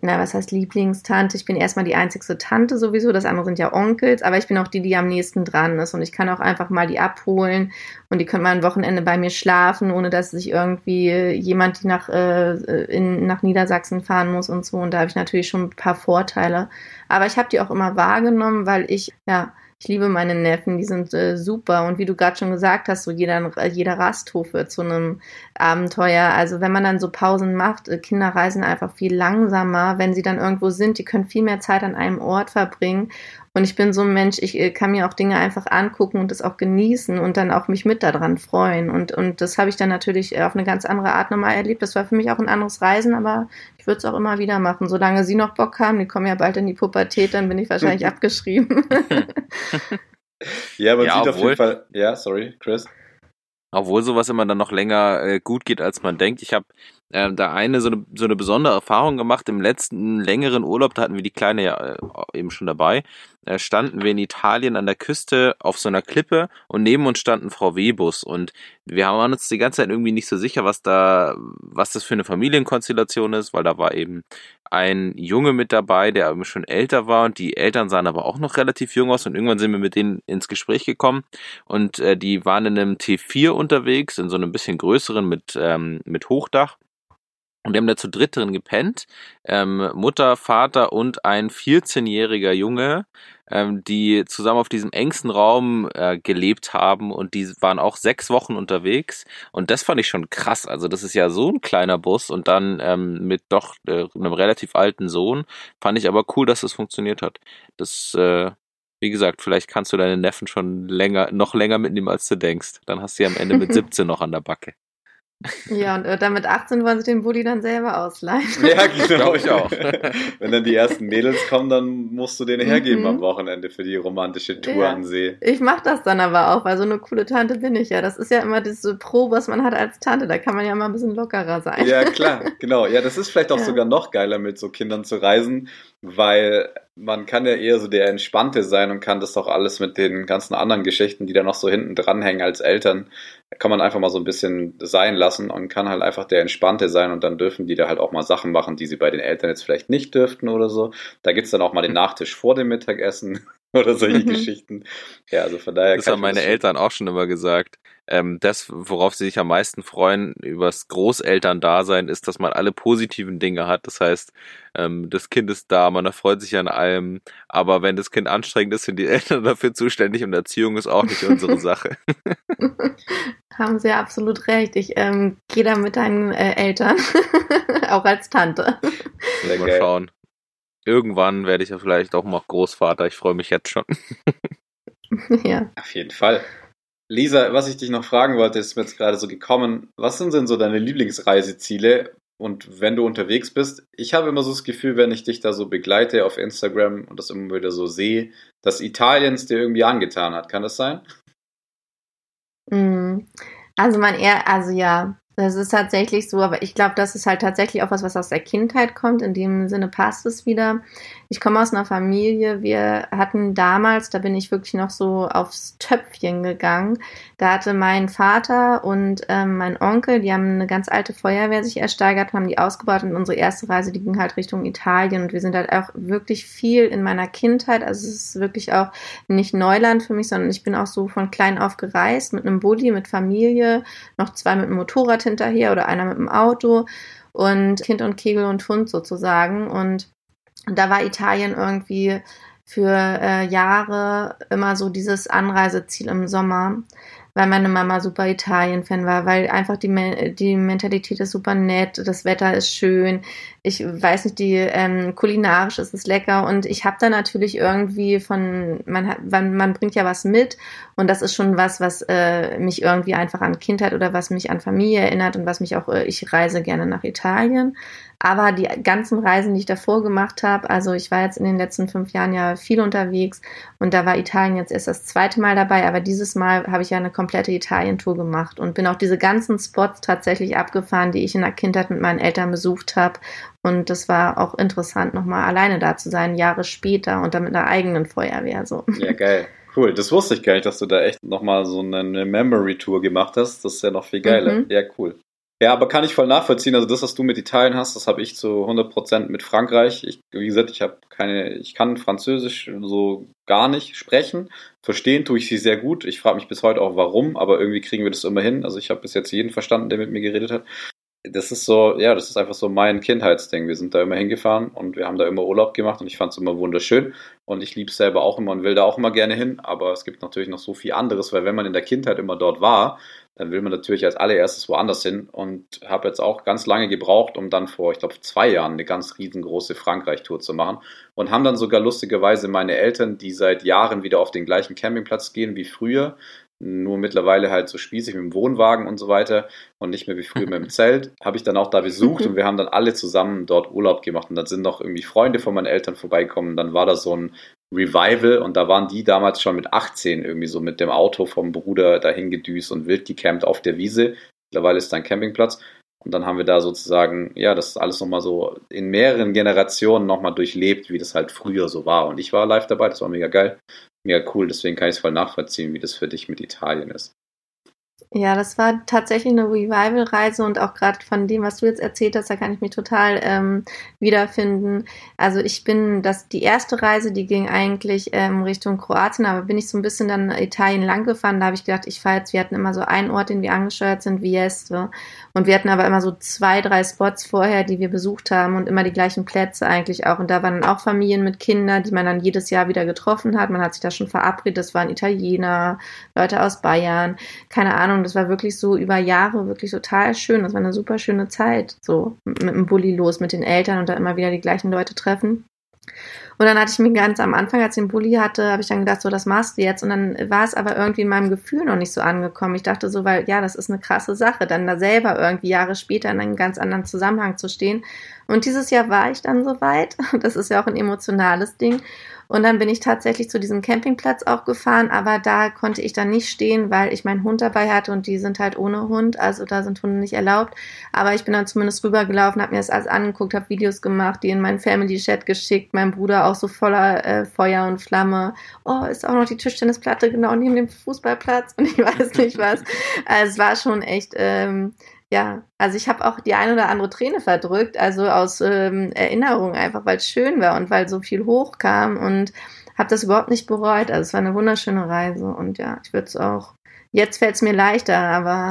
S4: na, was heißt Lieblingstante? Ich bin erstmal die einzigste Tante sowieso, das andere sind ja Onkels, aber ich bin auch die, die am nächsten dran ist und ich kann auch einfach mal die abholen und die können mal ein Wochenende bei mir schlafen, ohne dass sich irgendwie jemand nach, äh, in, nach Niedersachsen fahren muss und so und da habe ich natürlich schon ein paar Vorteile. Aber ich habe die auch immer wahrgenommen, weil ich, ja, ich liebe meine Neffen, die sind äh, super. Und wie du gerade schon gesagt hast, so jeder, jeder Rasthof wird zu einem Abenteuer. Also wenn man dann so Pausen macht, äh, Kinder reisen einfach viel langsamer, wenn sie dann irgendwo sind, die können viel mehr Zeit an einem Ort verbringen. Und ich bin so ein Mensch, ich äh, kann mir auch Dinge einfach angucken und das auch genießen und dann auch mich mit daran freuen. Und, und das habe ich dann natürlich auf eine ganz andere Art nochmal erlebt. Das war für mich auch ein anderes Reisen, aber ich würde es auch immer wieder machen. Solange sie noch Bock haben, die kommen ja bald in die Pubertät, dann bin ich wahrscheinlich abgeschrieben.
S1: ja, man ja, sieht auf jeden Fall. Ja, sorry, Chris.
S3: Obwohl sowas immer dann noch länger äh, gut geht, als man denkt. Ich habe äh, da eine so, eine so eine besondere Erfahrung gemacht. Im letzten längeren Urlaub, da hatten wir die Kleine ja äh, eben schon dabei, äh, standen wir in Italien an der Küste auf so einer Klippe und neben uns stand ein VW-Bus und wir waren uns die ganze Zeit irgendwie nicht so sicher, was da, was das für eine Familienkonstellation ist, weil da war eben ein Junge mit dabei, der eben schon älter war. Und die Eltern sahen aber auch noch relativ jung aus. Und irgendwann sind wir mit denen ins Gespräch gekommen. Und äh, die waren in einem T4 unterwegs, in so einem bisschen größeren mit, ähm, mit Hochdach und die haben da zu dritt drin gepennt. Ähm, Mutter, Vater und ein 14-jähriger Junge, ähm, die zusammen auf diesem engsten Raum äh, gelebt haben und die waren auch sechs Wochen unterwegs. Und das fand ich schon krass. Also das ist ja so ein kleiner Bus und dann ähm, mit doch äh, einem relativ alten Sohn. Fand ich aber cool, dass das funktioniert hat. Das, äh, wie gesagt, vielleicht kannst du deine Neffen schon länger, noch länger mitnehmen, als du denkst. Dann hast du ja am Ende mit 17 noch an der Backe.
S4: Ja, und dann mit 18 wollen sie den Bulli dann selber ausleihen.
S1: Ja, genau, ich auch. Wenn dann die ersten Mädels kommen, dann musst du den hergeben mhm. am Wochenende für die romantische Tour ja. an See.
S4: Ich mach das dann aber auch, weil so eine coole Tante bin ich ja. Das ist ja immer das Pro, was man hat als Tante. Da kann man ja immer ein bisschen lockerer sein.
S1: Ja, klar, genau. Ja, das ist vielleicht auch ja. sogar noch geiler, mit so Kindern zu reisen, weil man kann ja eher so der Entspannte sein und kann das doch alles mit den ganzen anderen Geschichten, die da noch so hinten dranhängen als Eltern, kann man einfach mal so ein bisschen sein lassen und kann halt einfach der Entspannte sein und dann dürfen die da halt auch mal Sachen machen, die sie bei den Eltern jetzt vielleicht nicht dürften oder so. Da gibt's dann auch mal den Nachtisch vor dem Mittagessen oder solche mhm. Geschichten. Ja, also von daher.
S3: Das haben meine Eltern auch schon immer gesagt. Ähm, das, worauf sie sich am meisten freuen übers Großelterndasein, ist, dass man alle positiven Dinge hat. Das heißt, ähm, das Kind ist da, man erfreut sich an allem. Aber wenn das Kind anstrengend ist, sind die Eltern dafür zuständig und Erziehung ist auch nicht unsere Sache.
S4: Haben Sie absolut recht. Ich ähm, gehe da mit deinen äh, Eltern, auch als Tante.
S3: Mal schauen. Irgendwann werde ich ja vielleicht auch mal Großvater. Ich freue mich jetzt schon.
S1: ja. Auf jeden Fall. Lisa, was ich dich noch fragen wollte, ist mir jetzt gerade so gekommen. Was sind denn so deine Lieblingsreiseziele? Und wenn du unterwegs bist, ich habe immer so das Gefühl, wenn ich dich da so begleite auf Instagram und das immer wieder so sehe, dass Italiens dir irgendwie angetan hat. Kann das sein?
S4: Mm. Also mein eher, also ja, Das ist tatsächlich so, aber ich glaube, das ist halt tatsächlich auch was, was aus der Kindheit kommt. In dem Sinne passt es wieder. Ich komme aus einer Familie. Wir hatten damals, da bin ich wirklich noch so aufs Töpfchen gegangen. Da hatte mein Vater und ähm, mein Onkel, die haben eine ganz alte Feuerwehr sich ersteigert, haben die ausgebaut und unsere erste Reise, die ging halt Richtung Italien und wir sind halt auch wirklich viel in meiner Kindheit. Also es ist wirklich auch nicht Neuland für mich, sondern ich bin auch so von klein auf gereist mit einem Bulli, mit Familie, noch zwei mit einem Motorrad hinterher oder einer mit dem Auto und Kind und Kegel und Hund sozusagen. Und da war Italien irgendwie für äh, Jahre immer so dieses Anreiseziel im Sommer weil meine Mama super Italien-Fan war, weil einfach die, die Mentalität ist super nett, das Wetter ist schön, ich weiß nicht, die ähm, kulinarisch ist es lecker. Und ich habe da natürlich irgendwie von, man, hat, man bringt ja was mit. Und das ist schon was, was äh, mich irgendwie einfach an Kindheit oder was mich an Familie erinnert und was mich auch, äh, ich reise gerne nach Italien. Aber die ganzen Reisen, die ich davor gemacht habe, also ich war jetzt in den letzten fünf Jahren ja viel unterwegs und da war Italien jetzt erst das zweite Mal dabei, aber dieses Mal habe ich ja eine komplette Italien-Tour gemacht und bin auch diese ganzen Spots tatsächlich abgefahren, die ich in der Kindheit mit meinen Eltern besucht habe. Und das war auch interessant, nochmal alleine da zu sein, Jahre später und dann mit einer eigenen Feuerwehr. So.
S1: Ja, geil. Cool, das wusste ich gar nicht, dass du da echt nochmal so eine Memory-Tour gemacht hast. Das ist ja noch viel geiler. Mhm. Ja, cool. Ja, aber kann ich voll nachvollziehen. Also das, was du mit Italien hast, das habe ich zu 100% mit Frankreich. Ich, wie gesagt, ich habe keine, ich kann Französisch so gar nicht sprechen. Verstehen tue ich sie sehr gut. Ich frage mich bis heute auch, warum, aber irgendwie kriegen wir das immer hin. Also ich habe bis jetzt jeden verstanden, der mit mir geredet hat. Das ist so, ja, das ist einfach so mein Kindheitsding. Wir sind da immer hingefahren und wir haben da immer Urlaub gemacht und ich fand es immer wunderschön. Und ich liebe es selber auch immer und will da auch immer gerne hin. Aber es gibt natürlich noch so viel anderes, weil wenn man in der Kindheit immer dort war, dann will man natürlich als allererstes woanders hin und habe jetzt auch ganz lange gebraucht, um dann vor, ich glaube, zwei Jahren eine ganz riesengroße Frankreich-Tour zu machen und haben dann sogar lustigerweise meine Eltern, die seit Jahren wieder auf den gleichen Campingplatz gehen wie früher, nur mittlerweile halt so spießig mit dem Wohnwagen und so weiter und nicht mehr wie früher mit dem Zelt, habe ich dann auch da besucht und wir haben dann alle zusammen dort Urlaub gemacht und dann sind noch irgendwie Freunde von meinen Eltern vorbeigekommen. Dann war da so ein Revival und da waren die damals schon mit 18 irgendwie so mit dem Auto vom Bruder dahin gedüst und wild gecampt auf der Wiese. Mittlerweile ist da ein Campingplatz. Und dann haben wir da sozusagen, ja, das alles nochmal so in mehreren Generationen nochmal durchlebt, wie das halt früher so war. Und ich war live dabei, das war mega geil, mega cool. Deswegen kann ich es voll nachvollziehen, wie das für dich mit Italien ist.
S4: Ja, das war tatsächlich eine Revival-Reise und auch gerade von dem, was du jetzt erzählt hast, da kann ich mich total ähm, wiederfinden. Also ich bin, das die erste Reise, die ging eigentlich ähm, Richtung Kroatien, aber bin ich so ein bisschen dann Italien lang gefahren. Da habe ich gedacht, ich fahre jetzt, wir hatten immer so einen Ort, den wir angesteuert sind, Vieste. Und wir hatten aber immer so zwei, drei Spots vorher, die wir besucht haben und immer die gleichen Plätze eigentlich auch. Und da waren dann auch Familien mit Kindern, die man dann jedes Jahr wieder getroffen hat. Man hat sich da schon verabredet. Das waren Italiener, Leute aus Bayern, keine Ahnung das war wirklich so über Jahre wirklich total schön. Das war eine super schöne Zeit, so mit dem Bulli los, mit den Eltern und da immer wieder die gleichen Leute treffen. Und dann hatte ich mir ganz am Anfang, als ich den Bulli hatte, habe ich dann gedacht, so, das machst du jetzt. Und dann war es aber irgendwie in meinem Gefühl noch nicht so angekommen. Ich dachte so, weil, ja, das ist eine krasse Sache, dann da selber irgendwie Jahre später in einem ganz anderen Zusammenhang zu stehen. Und dieses Jahr war ich dann soweit. Das ist ja auch ein emotionales Ding. Und dann bin ich tatsächlich zu diesem Campingplatz auch gefahren, aber da konnte ich dann nicht stehen, weil ich meinen Hund dabei hatte und die sind halt ohne Hund, also da sind Hunde nicht erlaubt. Aber ich bin dann zumindest rübergelaufen, habe mir das alles angeguckt, habe Videos gemacht, die in meinen Family Chat geschickt, mein Bruder auch so voller äh, Feuer und Flamme. Oh, ist auch noch die Tischtennisplatte genau neben dem Fußballplatz und ich weiß nicht was. Also es war schon echt ähm, ja, also ich habe auch die eine oder andere Träne verdrückt, also aus ähm, Erinnerung einfach, weil es schön war und weil so viel hochkam und habe das überhaupt nicht bereut. Also es war eine wunderschöne Reise und ja, ich würde es auch, jetzt fällt es mir leichter, aber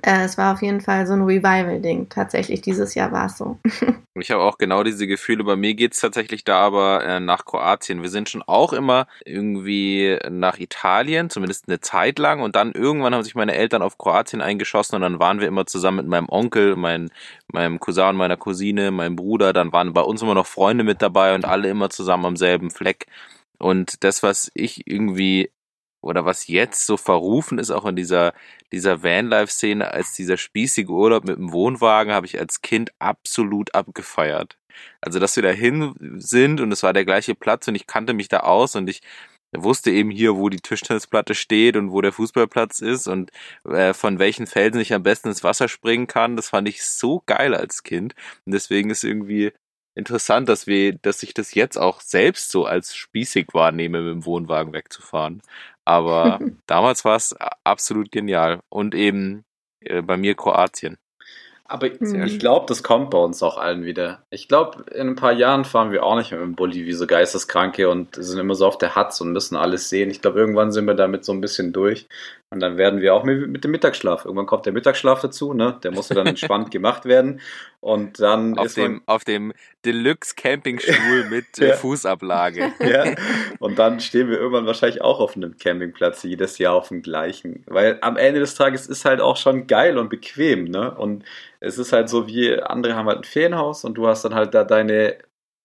S4: äh, es war auf jeden Fall so ein Revival-Ding. Tatsächlich, dieses Jahr war es so.
S3: ich habe auch genau diese Gefühle. Bei mir geht's tatsächlich da aber äh, nach Kroatien. Wir sind schon auch immer irgendwie nach Italien, zumindest eine Zeit lang. Und dann irgendwann haben sich meine Eltern auf Kroatien eingeschossen und dann waren wir immer zusammen mit meinem Onkel, mein, meinem Cousin, meiner Cousine, meinem Bruder. Dann waren bei uns immer noch Freunde mit dabei und alle immer zusammen am selben Fleck. Und das, was ich irgendwie oder was jetzt so verrufen ist, auch in dieser, dieser Vanlife-Szene, als dieser spießige Urlaub mit dem Wohnwagen, habe ich als Kind absolut abgefeiert. Also, dass wir dahin sind und es war der gleiche Platz und ich kannte mich da aus und ich wusste eben hier, wo die Tischtennisplatte steht und wo der Fußballplatz ist und äh, von welchen Felsen ich am besten ins Wasser springen kann. Das fand ich so geil als Kind. Und deswegen ist irgendwie interessant, dass wir, dass ich das jetzt auch selbst so als spießig wahrnehme, mit dem Wohnwagen wegzufahren. Aber damals war es absolut genial. Und eben äh, bei mir Kroatien.
S1: Aber
S4: Sehr
S1: ich glaube, das kommt bei uns auch allen wieder. Ich glaube, in ein paar Jahren fahren wir auch nicht mehr mit dem Bulli wie so Geisteskranke und sind immer so auf der Hatz und müssen alles sehen. Ich glaube, irgendwann sind wir damit so ein bisschen durch. Und dann werden wir auch mit, dem Mittagsschlaf. Irgendwann kommt der Mittagsschlaf dazu, ne? Der muss ja dann entspannt gemacht werden. Und dann
S3: Auf
S1: ist man,
S3: dem, auf dem Deluxe Campingstuhl mit äh,
S1: Ja.
S3: Fußablage.
S1: ja. Und dann stehen wir irgendwann wahrscheinlich auch auf einem Campingplatz jedes Jahr auf dem gleichen. Weil am Ende des Tages ist halt auch schon geil und bequem, ne? Und es ist halt so wie andere haben halt ein Ferienhaus und du hast dann halt da deine,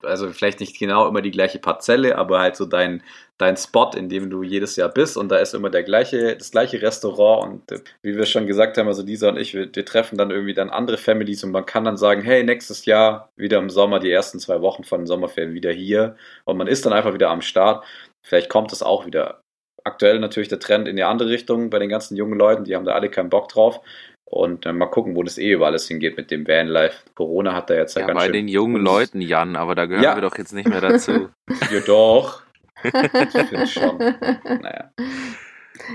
S1: also vielleicht nicht genau immer die gleiche Parzelle, aber halt so dein, dein Spot, in dem du jedes Jahr bist und da ist immer der gleiche, das gleiche Restaurant und äh, wie wir schon gesagt haben, also Lisa und ich, wir, wir treffen dann irgendwie dann andere Families und man kann dann sagen, hey, nächstes Jahr wieder im Sommer, die ersten zwei Wochen von den Sommerferien wieder hier und man ist dann einfach wieder am Start. Vielleicht kommt es auch wieder. Aktuell natürlich der Trend in die andere Richtung bei den ganzen jungen Leuten, die haben da alle keinen Bock drauf. Und äh, mal gucken, wo das eh über alles hingeht mit dem Vanlife. Corona hat da jetzt ja,
S3: Ja,
S1: ganz
S3: bei
S1: schön.
S3: den jungen Leuten, Jan, aber da gehören
S1: Ja.
S3: wir doch jetzt nicht mehr dazu.
S1: Ja, doch. Ich finde schon. Naja.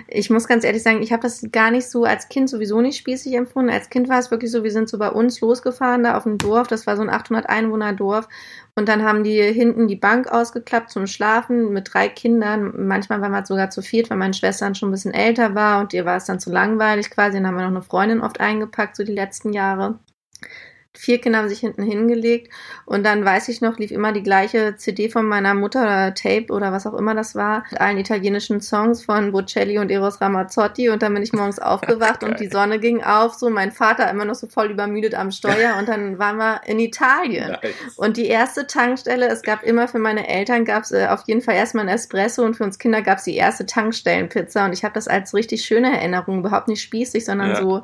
S4: Ich muss ganz ehrlich sagen, ich habe das gar nicht so als Kind sowieso nicht spießig empfunden. Als Kind war es wirklich so, wir sind so bei uns losgefahren da auf dem Dorf. Das war so ein 800 Einwohner Dorf. Und dann haben die hinten die Bank ausgeklappt zum Schlafen mit drei Kindern. Manchmal waren wir sogar zu viert, weil meine Schwester dann schon ein bisschen älter war und ihr war es dann zu langweilig quasi. Dann haben wir noch eine Freundin oft eingepackt, so die letzten Jahre. Vier Kinder haben sich hinten hingelegt und dann weiß ich noch, lief immer die gleiche CD von meiner Mutter oder Tape oder was auch immer das war, mit allen italienischen Songs von Bocelli und Eros Ramazzotti und dann bin ich morgens aufgewacht und die Sonne ging auf, so mein Vater immer noch so voll übermüdet am Steuer und dann waren wir in Italien.
S1: Nice.
S4: Und die erste Tankstelle, es gab immer für meine Eltern gab es äh, auf jeden Fall erstmal ein Espresso und für uns Kinder gab es die erste Tankstellenpizza und ich habe das als richtig schöne Erinnerung, überhaupt nicht spießig, sondern
S3: Ja.
S4: so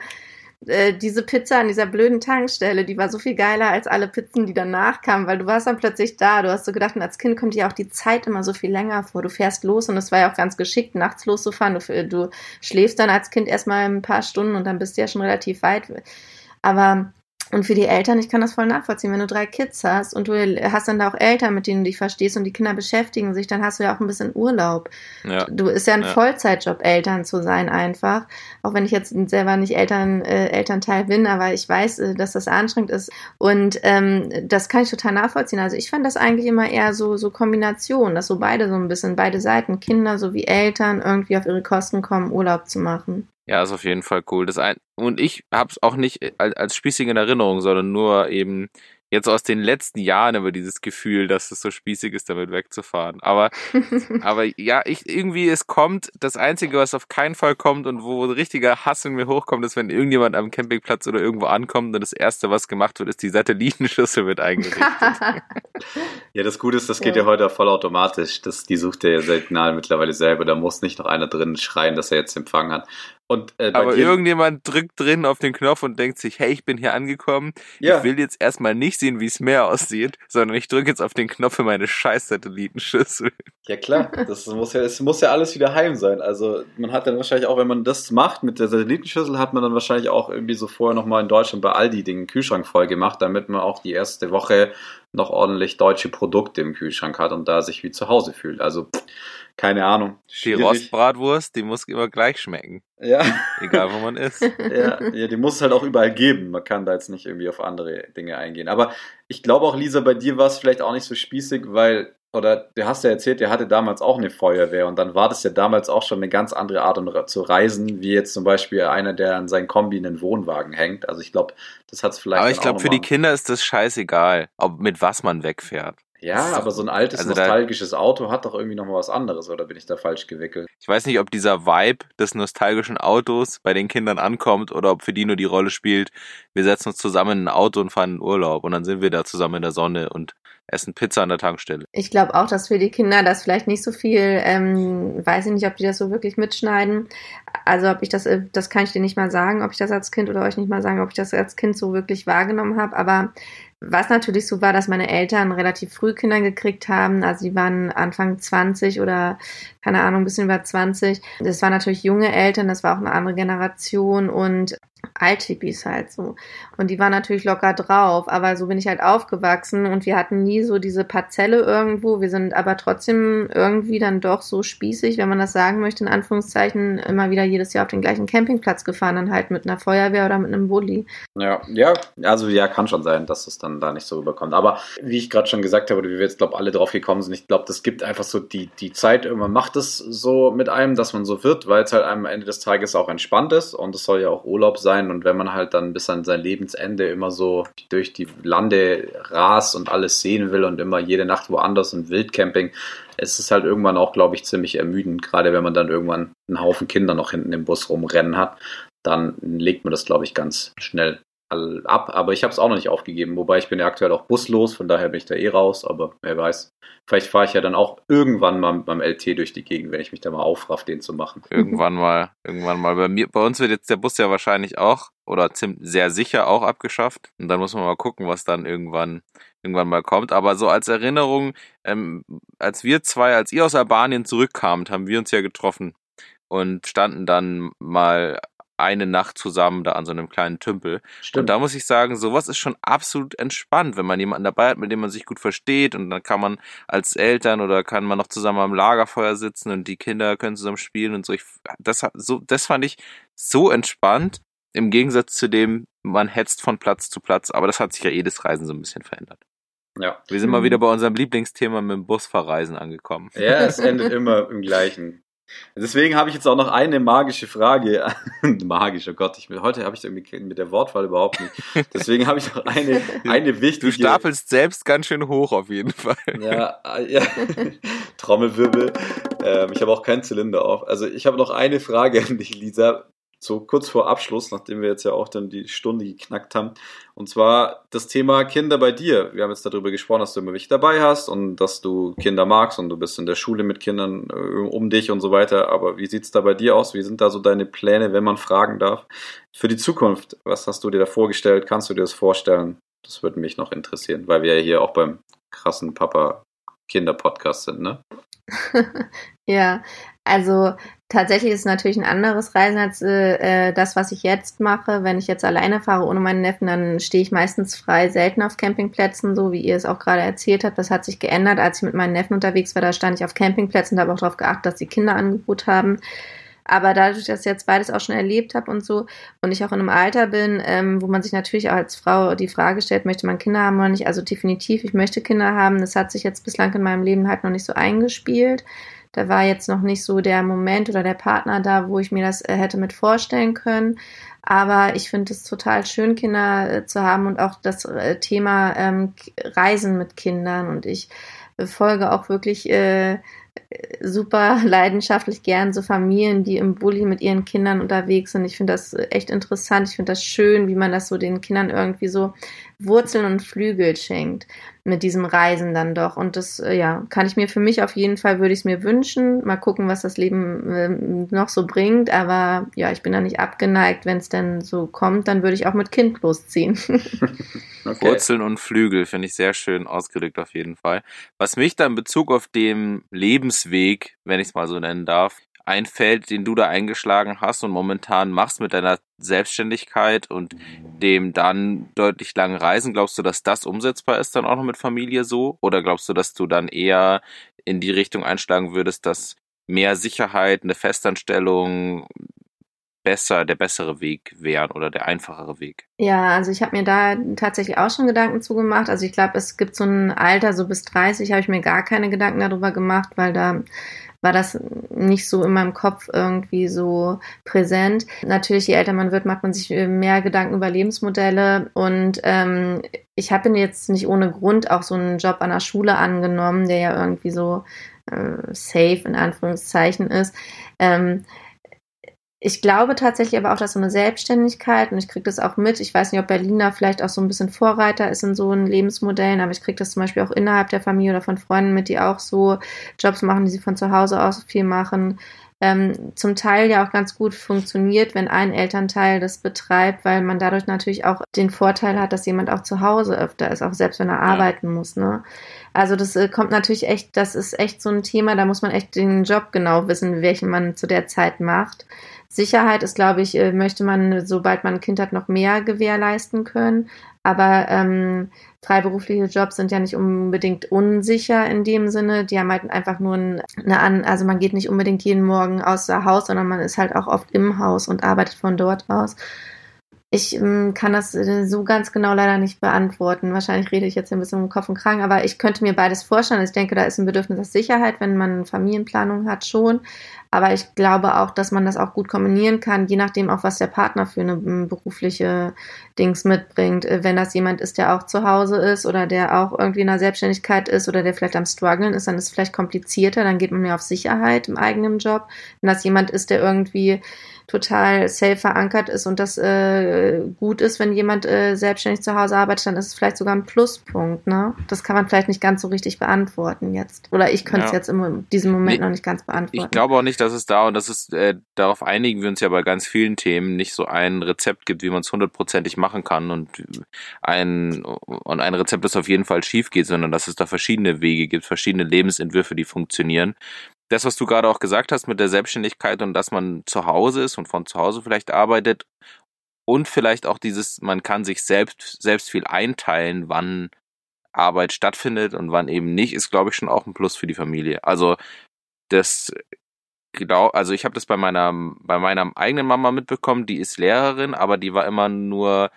S4: äh, diese Pizza an dieser blöden Tankstelle, die war so viel geiler als alle Pizzen, die danach kamen, weil du warst dann plötzlich da. Du hast so gedacht, und als Kind kommt dir auch die Zeit immer so viel länger vor. Du fährst los und es war ja auch ganz geschickt, nachts loszufahren. Du, du schläfst dann als Kind erstmal ein paar Stunden und dann bist du ja schon relativ weit. Aber und für die Eltern, ich kann das voll nachvollziehen, wenn du drei Kids hast und du hast dann da auch Eltern, mit denen du dich verstehst und die Kinder beschäftigen sich, dann hast du ja auch ein bisschen Urlaub.
S3: Ja.
S4: Du ist ja ein
S3: Ja.
S4: Vollzeitjob, Eltern zu sein einfach. Auch wenn ich jetzt selber nicht Eltern, äh, Elternteil bin, aber ich weiß, äh, dass das anstrengend ist. Und ähm, das kann ich total nachvollziehen. Also ich fand das eigentlich immer eher so, so Kombination, dass so beide so ein bisschen, beide Seiten, Kinder sowie Eltern, irgendwie auf ihre Kosten kommen, Urlaub zu machen.
S3: Ja, ist auf jeden Fall cool. Das ein und ich hab's auch nicht als, als spießig in Erinnerung, sondern nur eben jetzt aus den letzten Jahren über dieses Gefühl, dass es so spießig ist, damit wegzufahren. Aber, aber ja, ich irgendwie, es kommt, das Einzige, was auf keinen Fall kommt und wo ein richtiger Hass in mir hochkommt, ist, wenn irgendjemand am Campingplatz oder irgendwo ankommt und das Erste, was gemacht wird, ist, die Satellitenschüssel wird eingerichtet.
S1: Ja, das Gute ist, das geht
S4: Ja.
S1: ja, heute vollautomatisch. Das, die sucht ja Signal mittlerweile selber. Da muss nicht noch einer drin schreien, dass er jetzt Empfang hat. Und äh,
S3: Aber irgendjemand drückt drin auf den Knopf und denkt sich, hey, ich bin hier angekommen.
S1: ja,
S3: Ich will jetzt erstmal nicht sehen, wie es Meer aussieht, sondern ich drücke jetzt auf den Knopf für meine scheiß Satellitenschüssel.
S1: ja klar, das muss ja, es muss ja alles wieder heim sein. Also man hat dann wahrscheinlich auch, wenn man das macht mit der Satellitenschüssel, hat man dann wahrscheinlich auch irgendwie so vorher nochmal in Deutschland bei Aldi den Kühlschrank voll gemacht, damit man auch die erste Woche noch ordentlich deutsche Produkte im Kühlschrank hat und da sich wie zu Hause fühlt. Also pff, keine Ahnung.
S3: Die
S1: Schwierig.
S3: Rostbratwurst, die muss immer gleich schmecken.
S1: Ja.
S3: Egal, wo man ist.
S1: ja, ja, die muss es halt auch überall geben. Man kann da jetzt nicht irgendwie auf andere Dinge eingehen. Aber ich glaube auch, Lisa, bei dir war es vielleicht auch nicht so spießig, weil, oder du hast ja erzählt, ihr hatte damals auch eine Feuerwehr und dann war das ja damals auch schon eine ganz andere Art um zu reisen, wie jetzt zum Beispiel einer, der an seinen Kombi in den Wohnwagen hängt. Also ich glaube, das hat es vielleicht.
S3: Aber ich glaube, für die Kinder ist das scheißegal, ob mit was man wegfährt.
S1: Ja, aber so ein altes,
S3: Also da-
S1: nostalgisches Auto hat doch irgendwie nochmal was anderes, oder bin ich da falsch gewickelt?
S3: Ich weiß nicht, ob dieser Vibe des nostalgischen Autos bei den Kindern ankommt oder ob für die nur die Rolle spielt, wir setzen uns zusammen in ein Auto und fahren in Urlaub und dann sind wir da zusammen in der Sonne und essen Pizza an der Tankstelle.
S4: Ich glaube auch, dass für die Kinder das vielleicht nicht so viel, ähm, weiß ich nicht, ob die das so wirklich mitschneiden. Also ob ich das, äh, das kann ich dir nicht mal sagen, ob ich das als Kind oder euch nicht mal sagen, ob ich das als Kind so wirklich wahrgenommen habe. Aber was natürlich so war, dass meine Eltern relativ früh Kinder gekriegt haben. Also die waren Anfang 20 oder keine Ahnung, ein bisschen über 20. Das waren natürlich junge Eltern, das war auch eine andere Generation und Althippies halt so. Und die waren natürlich locker drauf, aber so bin ich halt aufgewachsen und wir hatten nie so diese Parzelle irgendwo. Wir sind aber trotzdem irgendwie dann doch so spießig, wenn man das sagen möchte, in Anführungszeichen, immer wieder jedes Jahr auf den gleichen Campingplatz gefahren, dann halt mit einer Feuerwehr oder mit einem Bulli.
S1: Ja, ja, also ja, kann schon sein, dass es dann da nicht so rüberkommt. Aber wie ich gerade schon gesagt habe, oder wie wir jetzt, glaube alle drauf gekommen sind, ich glaube, das gibt einfach so die, die Zeit, irgendwann macht es so mit einem, dass man so wird, weil es halt am Ende des Tages auch entspannt ist und es soll ja auch Urlaub sein. Und wenn man halt dann bis an sein Lebensende immer so durch die Lande rast und alles sehen will und immer jede Nacht woanders und Wildcamping, es ist halt irgendwann auch, glaube ich, ziemlich ermüdend, gerade wenn man dann irgendwann einen Haufen Kinder noch hinten im Bus rumrennen hat, dann legt man das, glaube ich, ganz schnell ab, aber ich habe es auch noch nicht aufgegeben. Wobei ich bin ja aktuell auch buslos, von daher bin ich da eh raus, aber wer weiß. Vielleicht fahre ich ja dann auch irgendwann mal mit meinem LT durch die Gegend, wenn ich mich da mal aufraff, den zu machen.
S3: Irgendwann mal, irgendwann mal. Bei mir, bei uns wird jetzt der Bus ja wahrscheinlich auch oder ziemlich sehr sicher auch abgeschafft. Und dann muss man mal gucken, was dann irgendwann irgendwann mal kommt. Aber so als Erinnerung, ähm, als wir zwei, als ihr aus Albanien zurückkamt, haben wir uns ja getroffen und standen dann mal eine Nacht zusammen da an so einem kleinen Tümpel. Stimmt. Und da muss ich sagen, sowas ist schon absolut entspannt, wenn man jemanden dabei hat, mit dem man sich gut versteht und dann kann man als Eltern oder kann man noch zusammen am Lagerfeuer sitzen und die Kinder können zusammen spielen und so. Ich, das, so, das fand ich so entspannt im Gegensatz zu dem, man hetzt von Platz zu Platz, aber das hat sich ja jedes Reisen so ein bisschen verändert. Ja. Wir sind mal wieder bei unserem Lieblingsthema mit dem Busverreisen angekommen.
S1: Ja, es endet immer im gleichen. Deswegen habe ich jetzt auch noch eine magische Frage. Magisch, oh Gott, ich, heute habe ich irgendwie mit der Wortwahl überhaupt nicht. Deswegen habe ich noch eine, eine wichtige.
S3: Du stapelst selbst ganz schön hoch auf jeden Fall.
S1: Ja, äh, ja. Trommelwirbel. Ähm, ich habe auch keinen Zylinder auf. Also ich habe noch eine Frage an dich, Lisa so kurz vor Abschluss, nachdem wir jetzt ja auch dann die Stunde geknackt haben. Und zwar das Thema Kinder bei dir. Wir haben jetzt darüber gesprochen, dass du immer welche dabei hast und dass du Kinder magst und du bist in der Schule mit Kindern äh, um dich und so weiter. Aber wie sieht's da bei dir aus? Wie sind da so deine Pläne, wenn man fragen darf? Für die Zukunft, was hast du dir da vorgestellt? Kannst du dir das vorstellen? Das würde mich noch interessieren, weil wir ja hier auch beim krassen Papa Kinder Podcast sind, ne?
S4: ja, also tatsächlich ist es natürlich ein anderes Reisen als äh, das, was ich jetzt mache. Wenn ich jetzt alleine fahre ohne meinen Neffen, dann stehe ich meistens frei, selten auf Campingplätzen, so wie ihr es auch gerade erzählt habt. Das hat sich geändert, als ich mit meinen Neffen unterwegs war. Da stand ich auf Campingplätzen und habe auch darauf geachtet, dass die Kinder Angebot haben. Aber dadurch, dass ich jetzt beides auch schon erlebt habe und so und ich auch in einem Alter bin, ähm, wo man sich natürlich auch als Frau die Frage stellt, möchte man Kinder haben oder nicht? Also definitiv, ich möchte Kinder haben. Das hat sich jetzt bislang in meinem Leben halt noch nicht so eingespielt. Da war jetzt noch nicht so der Moment oder der Partner da, wo ich mir das äh, hätte mit vorstellen können. Aber ich finde es total schön, Kinder äh, zu haben und auch das äh, Thema ähm, Reisen mit Kindern. Und ich folge auch wirklich äh, super leidenschaftlich gern so Familien, die im Bulli mit ihren Kindern unterwegs sind. Ich finde das echt interessant. Ich finde das schön, wie man das so den Kindern irgendwie so Wurzeln und Flügel schenkt mit diesem Reisen dann doch. Und das, äh, ja, kann ich mir für mich auf jeden Fall, würde ich es mir wünschen. Mal gucken, was das Leben äh, noch so bringt. Aber ja, ich bin da nicht abgeneigt. Wenn es denn so kommt, dann würde ich auch mit Kind losziehen.
S3: okay. Wurzeln und Flügel finde ich sehr schön ausgedrückt auf jeden Fall. Was mich da in Bezug auf den Lebensweg, wenn ich es mal so nennen darf, einfällt, den du da eingeschlagen hast und momentan machst mit deiner Selbstständigkeit und dem dann deutlich langen Reisen, glaubst du, dass das umsetzbar ist dann auch noch mit Familie so? Oder glaubst du, dass du dann eher in die Richtung einschlagen würdest, dass mehr Sicherheit, eine Festanstellung besser, der bessere Weg wären oder der einfachere Weg?
S4: Ja, also ich habe mir da tatsächlich auch schon Gedanken zugemacht. Also ich glaube, es gibt so ein Alter, so bis 30 habe ich mir gar keine Gedanken darüber gemacht, weil da war das nicht so in meinem Kopf irgendwie so präsent. Natürlich, je älter man wird, macht man sich mehr Gedanken über Lebensmodelle und ähm, ich habe jetzt nicht ohne Grund auch so einen Job an der Schule angenommen, der ja irgendwie so äh, safe in Anführungszeichen ist. Ähm, ich glaube tatsächlich aber auch, dass so eine Selbstständigkeit, und ich kriege das auch mit, ich weiß nicht, ob Berlin da vielleicht auch so ein bisschen Vorreiter ist in so einen Lebensmodellen, aber ich kriege das zum Beispiel auch innerhalb der Familie oder von Freunden mit, die auch so Jobs machen, die sie von zu Hause aus viel machen. Ähm, zum Teil ja auch ganz gut funktioniert, wenn ein Elternteil das betreibt, weil man dadurch natürlich auch den Vorteil hat, dass jemand auch zu Hause öfter ist, auch selbst wenn er ja. arbeiten muss. Ne? Also das äh, kommt natürlich echt, das ist echt so ein Thema, da muss man echt den Job genau wissen, welchen man zu der Zeit macht. Sicherheit ist, glaube ich, äh, möchte man, sobald man ein Kind hat, noch mehr gewährleisten können. Aber ähm, freiberufliche Jobs sind ja nicht unbedingt unsicher in dem Sinne. Die haben halt einfach nur eine an, also man geht nicht unbedingt jeden Morgen außer Haus, sondern man ist halt auch oft im Haus und arbeitet von dort aus. Ich ähm, kann das äh, so ganz genau leider nicht beantworten. Wahrscheinlich rede ich jetzt ein bisschen um Kopf und Kragen, aber ich könnte mir beides vorstellen. Ich denke, da ist ein Bedürfnis nach Sicherheit, wenn man Familienplanung hat, schon. Aber ich glaube auch, dass man das auch gut kombinieren kann, je nachdem auch, was der Partner für eine berufliche Dings mitbringt. Äh, wenn das jemand ist, der auch zu Hause ist oder der auch irgendwie in einer Selbstständigkeit ist oder der vielleicht am struggeln ist, dann ist es vielleicht komplizierter, dann geht man mehr auf Sicherheit im eigenen Job. Wenn das jemand ist, der irgendwie total safe verankert ist und das äh, gut ist, wenn jemand äh, selbstständig zu Hause arbeitet, dann ist es vielleicht sogar ein Pluspunkt. Ne? Das kann man vielleicht nicht ganz so richtig beantworten jetzt. Oder ich könnte es ja. jetzt in diesem Moment nee, noch nicht ganz beantworten.
S3: Ich glaube auch nicht, dass es da, und das ist, äh, darauf einigen wir uns ja bei ganz vielen Themen, nicht so ein Rezept gibt, wie man es hundertprozentig machen kann und ein, und ein Rezept, das auf jeden Fall schief geht, sondern dass es da verschiedene Wege gibt, verschiedene Lebensentwürfe, die funktionieren das, was du gerade auch gesagt hast mit der Selbstständigkeit und dass man zu Hause ist und von zu Hause vielleicht arbeitet und vielleicht auch dieses, man kann sich selbst, selbst viel einteilen, wann Arbeit stattfindet und wann eben nicht, ist, glaube ich, schon auch ein Plus für die Familie. Also das genau, also ich habe das bei meiner bei meiner eigenen Mama mitbekommen, die ist Lehrerin, aber die war immer nur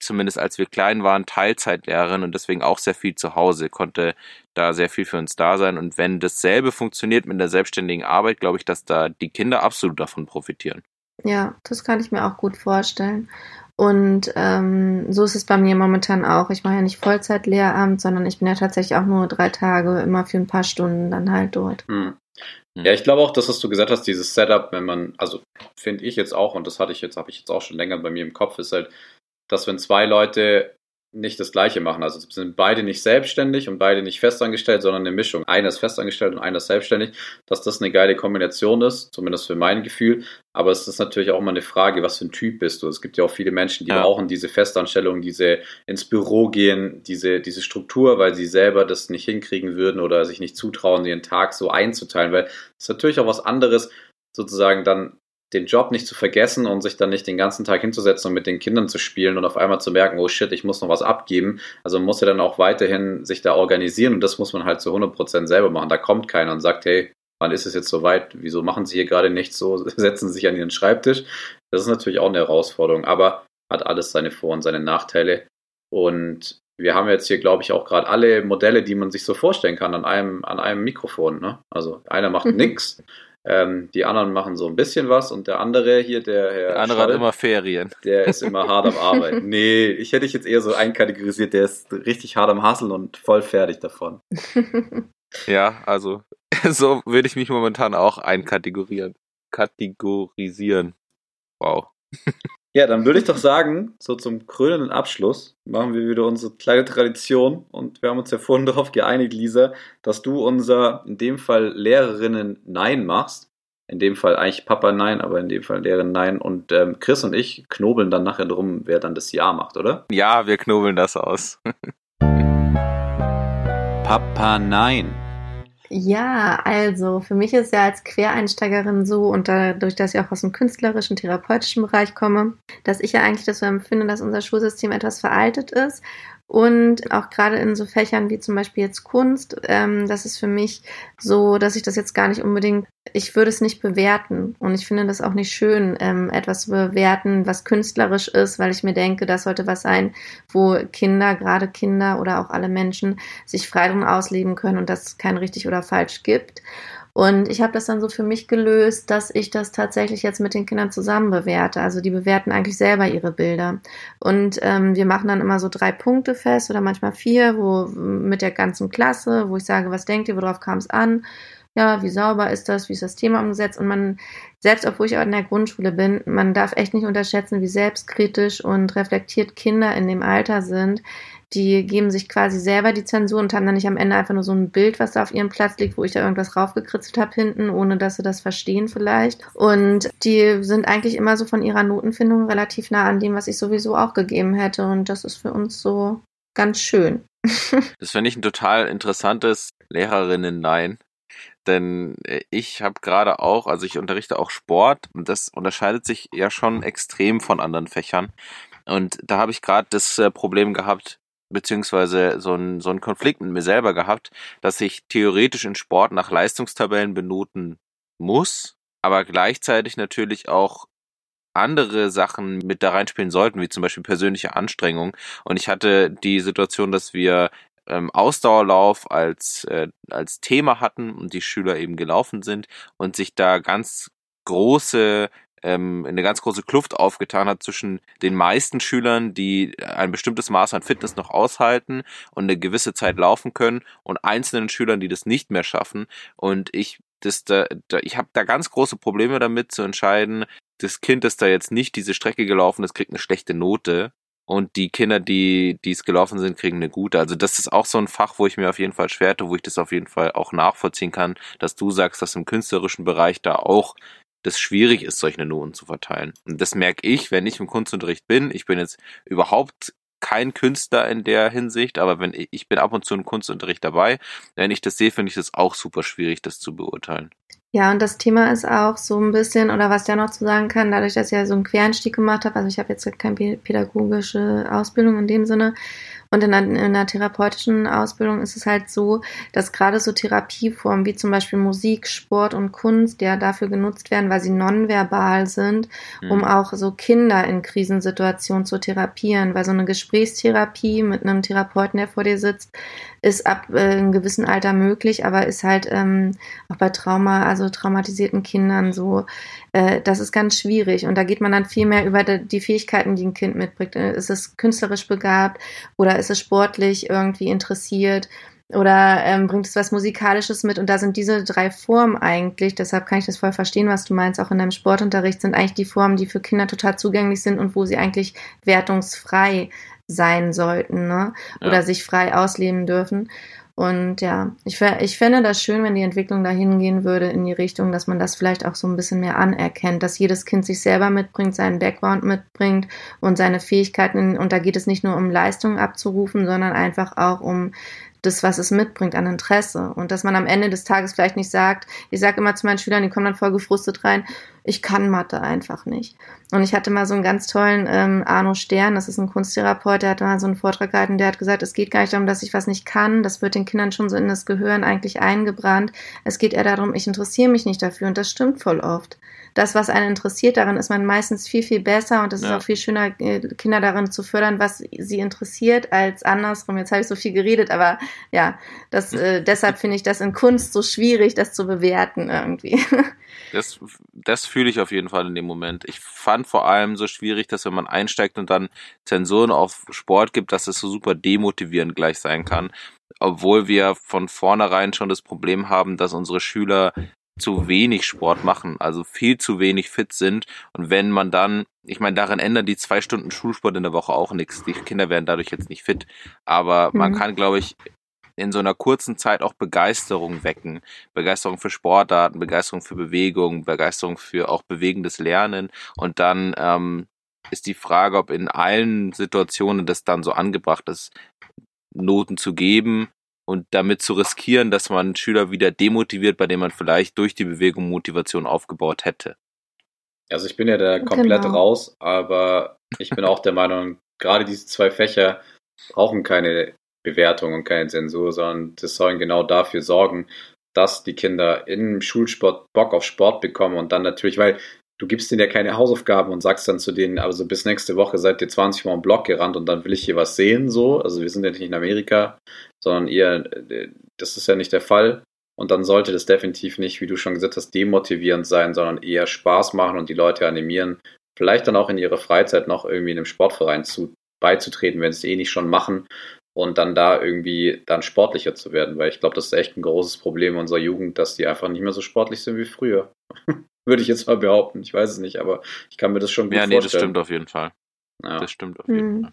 S3: zumindest als wir klein waren, Teilzeitlehrerin und deswegen auch sehr viel zu Hause, konnte da sehr viel für uns da sein. Und wenn dasselbe funktioniert mit der selbstständigen Arbeit, glaube ich, dass da die Kinder absolut davon profitieren.
S4: Ja, das kann ich mir auch gut vorstellen. Und ähm, so ist es bei mir momentan auch. Ich mache ja nicht Vollzeitlehramt, sondern ich bin ja tatsächlich auch nur drei Tage, immer für ein paar Stunden dann halt dort.
S1: Hm. Ja, ich glaube auch, dass was du gesagt hast, dieses Setup, wenn man, also finde ich jetzt auch, und das hatte ich jetzt, habe ich jetzt auch schon länger bei mir im Kopf, ist halt, dass wenn zwei Leute nicht das Gleiche machen. Also sind beide nicht selbstständig und beide nicht festangestellt, sondern eine Mischung. Einer ist festangestellt und einer ist selbstständig, dass das eine geile Kombination ist, zumindest für mein Gefühl. Aber es ist natürlich auch immer eine Frage, was für ein Typ bist du? Es gibt ja auch viele Menschen, die ja. brauchen diese Festanstellung, diese ins Büro gehen, diese, diese Struktur, weil sie selber das nicht hinkriegen würden oder sich nicht zutrauen, ihren Tag so einzuteilen, weil es ist natürlich auch was anderes, sozusagen dann den Job nicht zu vergessen und sich dann nicht den ganzen Tag hinzusetzen und mit den Kindern zu spielen und auf einmal zu merken, oh shit, ich muss noch was abgeben. Also man muss ja dann auch weiterhin sich da organisieren und das muss man halt zu 100% selber machen. Da kommt keiner und sagt, hey, wann ist es jetzt soweit? Wieso machen Sie hier gerade nichts so? Setzen Sie sich an Ihren Schreibtisch. Das ist natürlich auch eine Herausforderung, aber hat alles seine Vor- und seine Nachteile. Und wir haben jetzt hier, glaube ich, auch gerade alle Modelle, die man sich so vorstellen kann, an einem, an einem Mikrofon. Ne? Also einer macht nichts, ähm, die anderen machen so ein bisschen was und der andere hier, der Herr.
S3: Der andere Scholl, hat immer Ferien.
S1: Der ist immer hart am Arbeiten. Nee, ich hätte dich jetzt eher so einkategorisiert, der ist richtig hart am Hasseln und voll fertig davon.
S3: ja, also so würde ich mich momentan auch einkategorieren. Kategorisieren. Wow.
S1: Ja, dann würde ich doch sagen, so zum krönenden Abschluss machen wir wieder unsere kleine Tradition und wir haben uns ja vorhin darauf geeinigt, Lisa, dass du unser, in dem Fall Lehrerinnen Nein machst. In dem Fall eigentlich Papa Nein, aber in dem Fall Lehrerin Nein. Und ähm, Chris und ich knobeln dann nachher drum, wer dann das Ja macht, oder?
S3: Ja, wir knobeln das aus.
S1: Papa Nein.
S4: Ja, also für mich ist ja als Quereinsteigerin so und dadurch, dass ich auch aus dem künstlerischen, therapeutischen Bereich komme, dass ich ja eigentlich das so empfinde, dass unser Schulsystem etwas veraltet ist und auch gerade in so Fächern wie zum Beispiel jetzt Kunst, ähm, das ist für mich so, dass ich das jetzt gar nicht unbedingt, ich würde es nicht bewerten. Und ich finde das auch nicht schön, ähm, etwas zu bewerten, was künstlerisch ist, weil ich mir denke, das sollte was sein, wo Kinder, gerade Kinder oder auch alle Menschen, sich frei drin ausleben können und das kein richtig oder falsch gibt. Und ich habe das dann so für mich gelöst, dass ich das tatsächlich jetzt mit den Kindern zusammen bewerte. Also die bewerten eigentlich selber ihre Bilder. Und ähm, wir machen dann immer so drei Punkte fest oder manchmal vier, wo mit der ganzen Klasse, wo ich sage, was denkt ihr, worauf kam es an? ja, wie sauber ist das, wie ist das Thema umgesetzt und man, selbst obwohl ich auch in der Grundschule bin, man darf echt nicht unterschätzen, wie selbstkritisch und reflektiert Kinder in dem Alter sind. Die geben sich quasi selber die Zensur und haben dann nicht am Ende einfach nur so ein Bild, was da auf ihrem Platz liegt, wo ich da irgendwas raufgekritzelt habe hinten, ohne dass sie das verstehen vielleicht. Und die sind eigentlich immer so von ihrer Notenfindung relativ nah an dem, was ich sowieso auch gegeben hätte. Und das ist für uns so ganz schön.
S3: Das finde ich ein total interessantes Lehrerinnen-Nein. Denn äh, ich habe gerade auch, also ich unterrichte auch Sport und das unterscheidet sich ja schon extrem von anderen Fächern. Und da habe ich gerade das äh, Problem gehabt, beziehungsweise so ein so ein Konflikt mit mir selber gehabt, dass ich theoretisch in Sport nach Leistungstabellen benoten muss, aber gleichzeitig natürlich auch andere Sachen mit da reinspielen sollten, wie zum Beispiel persönliche Anstrengung. Und ich hatte die Situation, dass wir ähm, Ausdauerlauf als, äh, als Thema hatten und die Schüler eben gelaufen sind und sich da ganz große ähm, eine ganz große Kluft aufgetan hat zwischen den meisten Schülern, die ein bestimmtes Maß an Fitness noch aushalten und eine gewisse Zeit laufen können und einzelnen Schülern, die das nicht mehr schaffen. Und ich das da, da ich habe da ganz große Probleme damit zu entscheiden, das Kind, das da jetzt nicht diese Strecke gelaufen ist, kriegt eine schlechte Note. Und die Kinder, die, die es gelaufen sind, kriegen eine gute. Also das ist auch so ein Fach, wo ich mir auf jeden Fall schwerte, wo ich das auf jeden Fall auch nachvollziehen kann, dass du sagst, dass im künstlerischen Bereich da auch das schwierig ist, solche Noten zu verteilen. Und das merke ich, wenn ich im Kunstunterricht bin. Ich bin jetzt überhaupt kein Künstler in der Hinsicht, aber wenn ich, ich bin ab und zu im Kunstunterricht dabei, wenn ich das sehe, finde ich das auch super schwierig, das zu beurteilen.
S4: Ja, und das Thema ist auch so ein bisschen, oder was ja noch zu sagen kann, dadurch, dass ich ja so einen Quereinstieg gemacht habe, also ich habe jetzt keine pädagogische Ausbildung in dem Sinne, und in einer, in einer therapeutischen Ausbildung ist es halt so, dass gerade so Therapieformen wie zum Beispiel Musik, Sport und Kunst ja dafür genutzt werden, weil sie nonverbal sind, mhm. um auch so Kinder in Krisensituationen zu therapieren. Weil so eine Gesprächstherapie mit einem Therapeuten, der vor dir sitzt, ist ab äh, einem gewissen Alter möglich, aber ist halt ähm, auch bei Trauma, also traumatisierten Kindern so, äh, das ist ganz schwierig. Und da geht man dann viel mehr über die Fähigkeiten, die ein Kind mitbringt. Äh, ist es künstlerisch begabt oder ist es sportlich irgendwie interessiert? Oder ähm, bringt es was Musikalisches mit? Und da sind diese drei Formen eigentlich, deshalb kann ich das voll verstehen, was du meinst, auch in deinem Sportunterricht, sind eigentlich die Formen, die für Kinder total zugänglich sind und wo sie eigentlich wertungsfrei sein sollten, ne? Oder ja. sich frei ausleben dürfen. Und ja, ich, ich fände das schön, wenn die Entwicklung dahin gehen würde in die Richtung, dass man das vielleicht auch so ein bisschen mehr anerkennt, dass jedes Kind sich selber mitbringt, seinen Background mitbringt und seine Fähigkeiten. Und da geht es nicht nur um Leistungen abzurufen, sondern einfach auch um das, was es mitbringt an Interesse. Und dass man am Ende des Tages vielleicht nicht sagt, ich sage immer zu meinen Schülern, die kommen dann voll gefrustet rein, ich kann Mathe einfach nicht. Und ich hatte mal so einen ganz tollen ähm, Arno Stern, das ist ein Kunsttherapeut, der hat mal so einen Vortrag gehalten, der hat gesagt, es geht gar nicht darum, dass ich was nicht kann, das wird den Kindern schon so in das Gehirn eigentlich eingebrannt. Es geht eher darum, ich interessiere mich nicht dafür und das stimmt voll oft das, was einen interessiert, darin ist man meistens viel, viel besser und es ja. ist auch viel schöner, äh, Kinder darin zu fördern, was sie interessiert, als andersrum. Jetzt habe ich so viel geredet, aber ja, das, äh, deshalb finde ich das in Kunst so schwierig, das zu bewerten irgendwie.
S3: Das, das fühle ich auf jeden Fall in dem Moment. Ich fand vor allem so schwierig, dass wenn man einsteigt und dann Zensuren auf Sport gibt, dass es so super demotivierend gleich sein kann. Obwohl wir von vornherein schon das Problem haben, dass unsere Schüler zu wenig Sport machen, also viel zu wenig fit sind. Und wenn man dann, ich meine, daran ändern die zwei Stunden Schulsport in der Woche auch nichts. Die Kinder werden dadurch jetzt nicht fit. Aber mhm. man kann, glaube ich, in so einer kurzen Zeit auch Begeisterung wecken. Begeisterung für Sportarten, Begeisterung für Bewegung, Begeisterung für auch bewegendes Lernen. Und dann ähm, ist die Frage, ob in allen Situationen das dann so angebracht ist, Noten zu geben und damit zu riskieren, dass man Schüler wieder demotiviert, bei dem man vielleicht durch die Bewegung Motivation aufgebaut hätte.
S1: Also ich bin ja da komplett genau. raus, aber ich bin auch der Meinung, gerade diese zwei Fächer brauchen keine Bewertung und keine Zensur, sondern das sollen genau dafür sorgen, dass die Kinder im Schulsport Bock auf Sport bekommen und dann natürlich, weil du gibst denen ja keine Hausaufgaben und sagst dann zu denen, also bis nächste Woche seid ihr 20 Mal im Block gerannt und dann will ich hier was sehen, so. Also wir sind ja nicht in Amerika, sondern ihr, das ist ja nicht der Fall. Und dann sollte das definitiv nicht, wie du schon gesagt hast, demotivierend sein, sondern eher Spaß machen und die Leute animieren, vielleicht dann auch in ihrer Freizeit noch irgendwie in einem Sportverein zu, beizutreten, wenn sie es eh nicht schon machen. Und dann da irgendwie dann sportlicher zu werden, weil ich glaube, das ist echt ein großes Problem unserer Jugend, dass die einfach nicht mehr so sportlich sind wie früher. Würde ich jetzt mal behaupten. Ich weiß es nicht, aber ich kann mir das schon gut
S3: Ja, nee,
S1: vorstellen.
S3: das stimmt auf jeden Fall.
S1: Ja.
S3: Das stimmt auf jeden
S4: Mhm.
S3: Fall.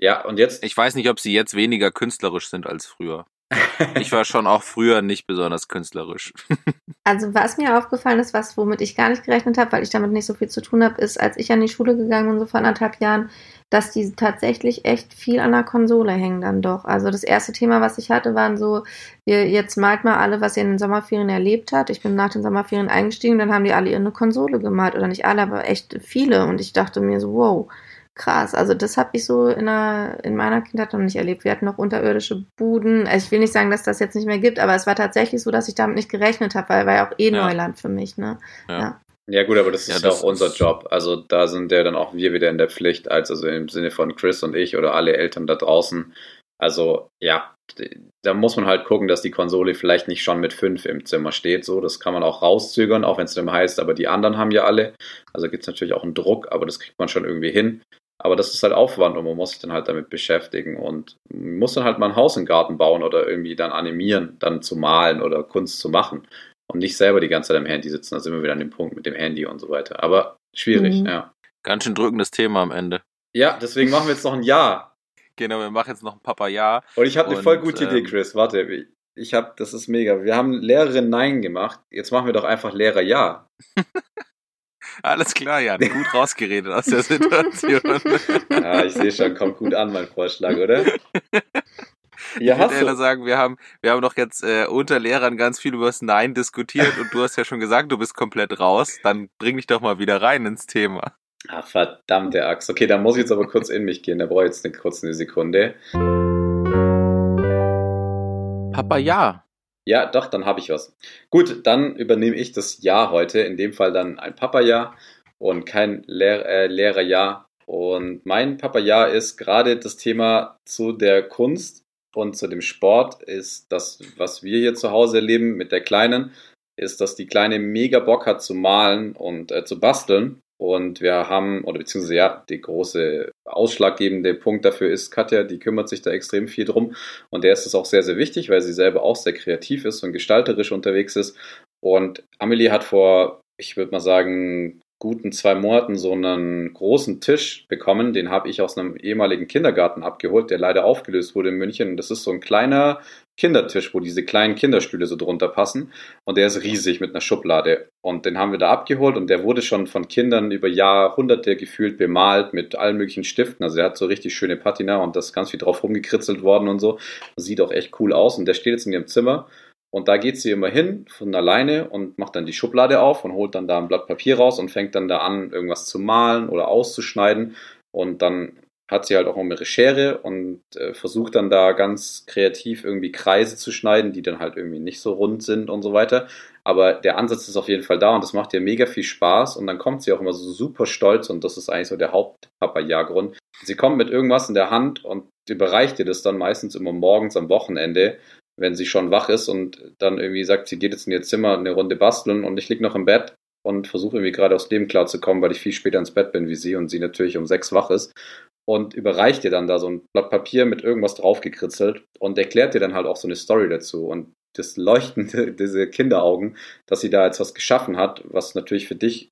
S1: ja, und jetzt
S3: Ich weiß nicht, ob sie jetzt weniger künstlerisch sind als früher. Ich war schon auch früher nicht besonders künstlerisch.
S4: Also was mir aufgefallen ist, was womit ich gar nicht gerechnet habe, weil ich damit nicht so viel zu tun habe, ist, als ich an die Schule gegangen bin, so vor anderthalb Jahren, dass die tatsächlich echt viel an der Konsole hängen dann doch. Also das erste Thema, was ich hatte, waren so, ihr jetzt malt mal alle, was ihr in den Sommerferien erlebt habt. Ich bin nach den Sommerferien eingestiegen, dann haben die alle eine Konsole gemalt oder nicht alle, aber echt viele. Und ich dachte mir so, wow, krass. Also das habe ich so in, einer, in meiner Kindheit noch nicht erlebt. Wir hatten noch unterirdische Buden. Also Ich will nicht sagen, dass das jetzt nicht mehr gibt, aber es war tatsächlich so, dass ich damit nicht gerechnet habe, weil war ja auch eh
S3: Ja.
S4: Neuland für mich. Ne?
S3: Ja.
S4: Ja.
S1: Ja, gut, aber das
S3: Ja,
S1: ist ja auch unser Job. Also da sind ja dann auch wir wieder in der Pflicht, als also im Sinne von Chris und ich oder alle Eltern da draußen. Also ja, da muss man halt gucken, dass die Konsole vielleicht nicht schon mit fünf im Zimmer steht. So, das kann man auch rauszögern, auch wenn es dann heißt, aber die anderen haben ja alle. Also gibt es natürlich auch einen Druck, aber das kriegt man schon irgendwie hin. Aber das ist halt Aufwand und man muss sich dann halt damit beschäftigen und muss dann halt mal ein Haus im Garten bauen oder irgendwie dann animieren, dann zu malen oder Kunst zu machen und nicht selber die ganze Zeit am Handy sitzen. Da sind wir wieder an dem Punkt mit dem Handy und so weiter. Aber schwierig,
S4: Mhm.
S1: ja.
S3: Ganz schön drückendes Thema am Ende.
S1: Ja, deswegen machen wir jetzt noch ein Ja.
S3: Genau, wir machen jetzt noch ein Papa-Ja.
S1: Und ich habe eine voll gute Idee,
S3: ähm,
S1: Chris. Warte, ich habe, das ist mega. Wir haben Lehrerin Nein gemacht. Jetzt machen wir doch einfach Lehrer Ja.
S3: Alles klar, Jan. Gut rausgeredet aus der Situation.
S1: Ja, ich sehe schon, kommt gut an, mein Vorschlag, oder?
S3: Ich
S1: Ja,
S3: würde eher
S1: du.
S3: sagen, wir haben, wir haben doch jetzt äh, unter Lehrern ganz viel über das Nein diskutiert und du hast ja schon gesagt, du bist komplett raus. Dann bring dich doch mal wieder rein ins Thema.
S1: Ach, verdammte Axt. Okay, dann muss ich jetzt aber kurz in mich gehen. Da brauche ich jetzt eine, kurz eine Sekunde.
S3: Papa, ja.
S1: Ja, doch, dann habe ich was. Gut, dann übernehme ich das Ja heute. In dem Fall dann ein Papa-Ja und kein Lehr äh, Lehrer-Ja. Und mein Papa-Ja ist gerade das Thema zu der Kunst und zu dem Sport, ist das, was wir hier zu Hause erleben mit der Kleinen, ist, dass die Kleine mega Bock hat zu malen und äh, zu basteln. Und wir haben, oder beziehungsweise ja, der große ausschlaggebende Punkt dafür ist Katja, die kümmert sich da extrem viel drum. Und der ist es auch sehr, sehr wichtig, weil sie selber auch sehr kreativ ist und gestalterisch unterwegs ist. Und Amelie hat vor, ich würde mal sagen, guten zwei Monaten so einen großen Tisch bekommen. Den habe ich aus einem ehemaligen Kindergarten abgeholt, der leider aufgelöst wurde in München. Das ist so ein kleiner Kindertisch, wo diese kleinen Kinderstühle so drunter passen. Und der ist riesig mit einer Schublade. Und den haben wir da abgeholt und der wurde schon von Kindern über Jahrhunderte gefühlt bemalt mit allen möglichen Stiften. Also der hat so richtig schöne Patina und das ist ganz viel drauf rumgekritzelt worden und so. Sieht auch echt cool aus. Und der steht jetzt in ihrem Zimmer. Und da geht sie immer hin von alleine und macht dann die Schublade auf und holt dann da ein Blatt Papier raus und fängt dann da an, irgendwas zu malen oder auszuschneiden. Und dann hat sie halt auch immer ihre Schere und äh, versucht dann da ganz kreativ irgendwie Kreise zu schneiden, die dann halt irgendwie nicht so rund sind und so weiter. Aber der Ansatz ist auf jeden Fall da und das macht ihr mega viel Spaß und dann kommt sie auch immer so super stolz und das ist eigentlich so der Haupt-Papa-Ja-Grund. Sie kommt mit irgendwas in der Hand und überreicht ihr das dann meistens immer morgens am Wochenende, wenn sie schon wach ist und dann irgendwie sagt, sie geht jetzt in ihr Zimmer eine Runde basteln und ich lieg noch im Bett und versuche irgendwie gerade aus dem klarzukommen, weil ich viel später ins Bett bin wie sie und sie natürlich um sechs wach ist und überreicht ihr dann da so ein Blatt Papier mit irgendwas draufgekritzelt und erklärt dir dann halt auch so eine Story dazu und das Leuchtende, diese Kinderaugen, dass sie da jetzt was geschaffen hat, was natürlich für dich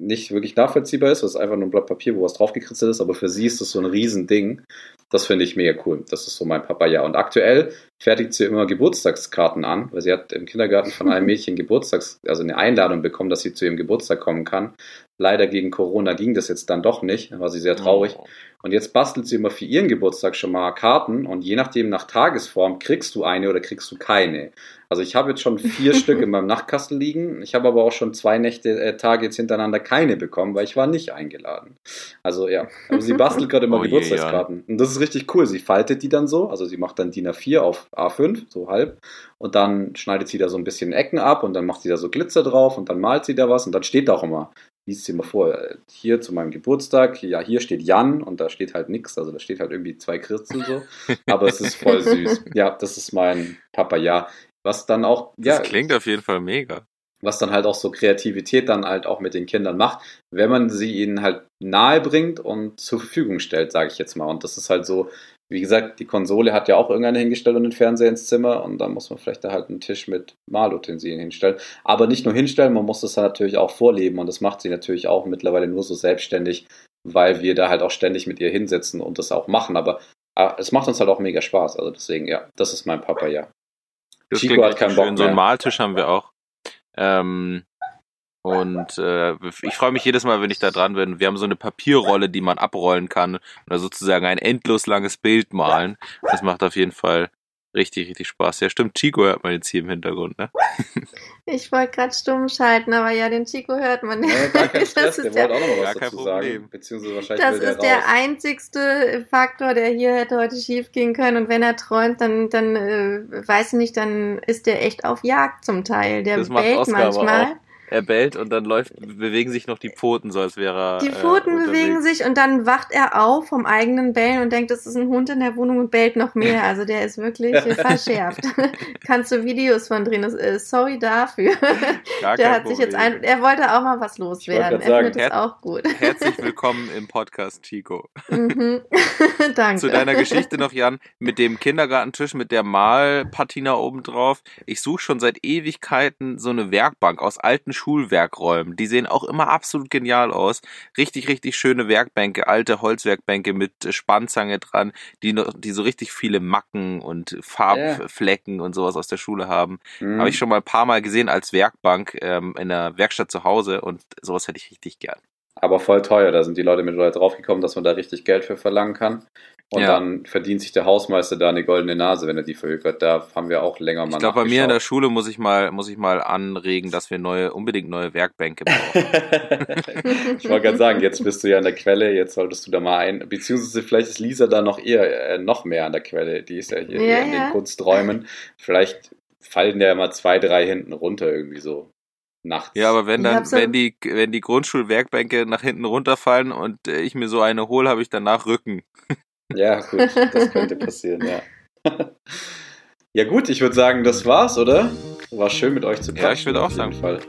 S1: nicht wirklich nachvollziehbar ist, das ist einfach nur ein Blatt Papier, wo was draufgekritzelt ist, aber für sie ist das so ein Riesending. Das finde ich mega cool. Das ist so mein Papa ja. Und aktuell fertigt sie immer Geburtstagskarten an, weil sie hat im Kindergarten von einem Mädchen Geburtstags, also eine Einladung bekommen, dass sie zu ihrem Geburtstag kommen kann. Leider gegen Corona ging das jetzt dann doch nicht, da war sie sehr traurig.
S3: Oh.
S1: Und jetzt bastelt sie immer für ihren Geburtstag schon mal Karten und je nachdem nach Tagesform kriegst du eine oder kriegst du keine. Also ich habe jetzt schon vier Stück in meinem Nachtkasten liegen. Ich habe aber auch schon zwei Nächte, äh, Tage jetzt hintereinander keine bekommen, weil ich war nicht eingeladen. Also ja, aber sie bastelt gerade immer
S3: Oh je,
S1: Geburtstagskarten. Und das ist richtig cool. Sie faltet die dann so, also sie macht dann DIN A4 auf A5, so halb. Und dann schneidet sie da so ein bisschen Ecken ab und dann macht sie da so Glitzer drauf und dann malt sie da was und dann steht da auch immer liest sie mal vor, hier zu meinem Geburtstag, ja, hier steht Jan und da steht halt nichts, also da steht halt irgendwie zwei Kritzel so, aber es ist voll süß. Ja, das ist mein Papa, ja. Was dann auch,
S3: Das
S1: ja,
S3: klingt auf jeden Fall mega.
S1: was dann halt auch so Kreativität dann halt auch mit den Kindern macht, wenn man sie ihnen halt nahe bringt und zur Verfügung stellt, sage ich jetzt mal. Und das ist halt so, wie gesagt, die Konsole hat ja auch irgendeiner hingestellt und den Fernseher ins Zimmer und dann muss man vielleicht da halt einen Tisch mit Malutensilien hinstellen. Aber nicht nur hinstellen, man muss das dann natürlich auch vorleben und das macht sie natürlich auch mittlerweile nur so selbstständig, weil wir da halt auch ständig mit ihr hinsetzen und das auch machen. Aber äh, es macht uns halt auch mega Spaß. Also deswegen, ja, das ist mein Papa, ja.
S3: Das
S1: Chico hat keinen
S3: richtig
S1: Bock
S3: schön. So einen
S1: mehr.
S3: Maltisch haben wir auch. Ähm, und äh, ich freue mich jedes Mal, wenn ich da dran bin. Wir haben so eine Papierrolle, die man abrollen kann oder sozusagen ein endlos langes Bild malen. Das macht auf jeden Fall richtig, richtig Spaß. Ja, stimmt. Chico hört man jetzt hier im Hintergrund, ne?
S4: Ich wollte gerade stumm schalten, aber ja, den Chico hört man
S1: Ja, gar kein
S4: Das
S1: Stress, der
S4: ist der,
S1: auch noch was
S3: kein
S1: dazu
S3: Problem.
S1: sagen. Beziehungsweise wahrscheinlich
S4: das ist der
S1: raus.
S4: einzigste Faktor, der hier hätte heute schief gehen können. Und wenn er träumt, dann, dann äh, weiß ich nicht, dann ist der echt auf Jagd zum Teil. Der
S3: Das
S4: bellt manchmal.
S3: auch. Er bellt und dann läuft, bewegen sich noch die Pfoten, so als wäre er.
S4: Die
S3: äh,
S4: Pfoten
S3: unterwegs.
S4: bewegen sich und dann wacht er auf vom eigenen Bellen und denkt, das ist ein Hund in der Wohnung und bellt noch mehr. Also der ist wirklich äh, verschärft. Kannst du Videos von drehen? Das, äh, sorry dafür.
S3: Gar
S4: Der hat sich jetzt
S3: Problem.
S4: ein, er wollte auch mal was loswerden. Er findet es auch gut.
S3: Herzlich willkommen im Podcast, Chico.
S4: Mhm. Danke.
S3: Zu deiner Geschichte noch, Jan, mit dem Kindergartentisch, mit der Malpatina obendrauf. Ich suche schon seit Ewigkeiten so eine Werkbank aus alten Schulwerkräumen. Die sehen auch immer absolut genial aus. Richtig, richtig schöne Werkbänke, alte Holzwerkbänke mit äh, Spannzange dran, die, noch, die so richtig viele Macken und Farbflecken und sowas aus der Schule haben.
S1: Mhm.
S3: Habe ich schon mal ein paar Mal gesehen als Werkbank ähm, in der Werkstatt zu Hause und sowas hätte ich richtig gern.
S1: Aber voll teuer. Da sind die Leute mittlerweile draufgekommen, dass man da richtig Geld für verlangen kann. Und
S3: Ja.
S1: dann verdient sich der Hausmeister da eine goldene Nase, wenn er die verhökert. Da haben wir auch länger mal
S3: Ich glaube, bei mir in der. Schule muss ich mal, muss ich mal anregen, dass wir neue, unbedingt neue Werkbänke brauchen.
S1: ich wollte gerade sagen, jetzt bist du ja an der Quelle, jetzt solltest du da mal ein, beziehungsweise vielleicht ist Lisa da noch eher, äh, noch mehr an der Quelle, die ist ja hier
S4: Ja,
S1: in
S4: ja.
S1: den Kunsträumen. Vielleicht fallen ja mal zwei, drei hinten runter irgendwie so nachts.
S3: Ja, aber wenn dann, wenn die, wenn die Grundschulwerkbänke nach hinten runterfallen und äh, ich mir so eine hole, habe ich danach Rücken.
S1: Ja, gut, das könnte passieren, ja. ja gut, ich würde sagen, das war's, oder? War schön mit euch zu quatschen.
S3: Ja, ich würde auch sagen.
S1: Fall.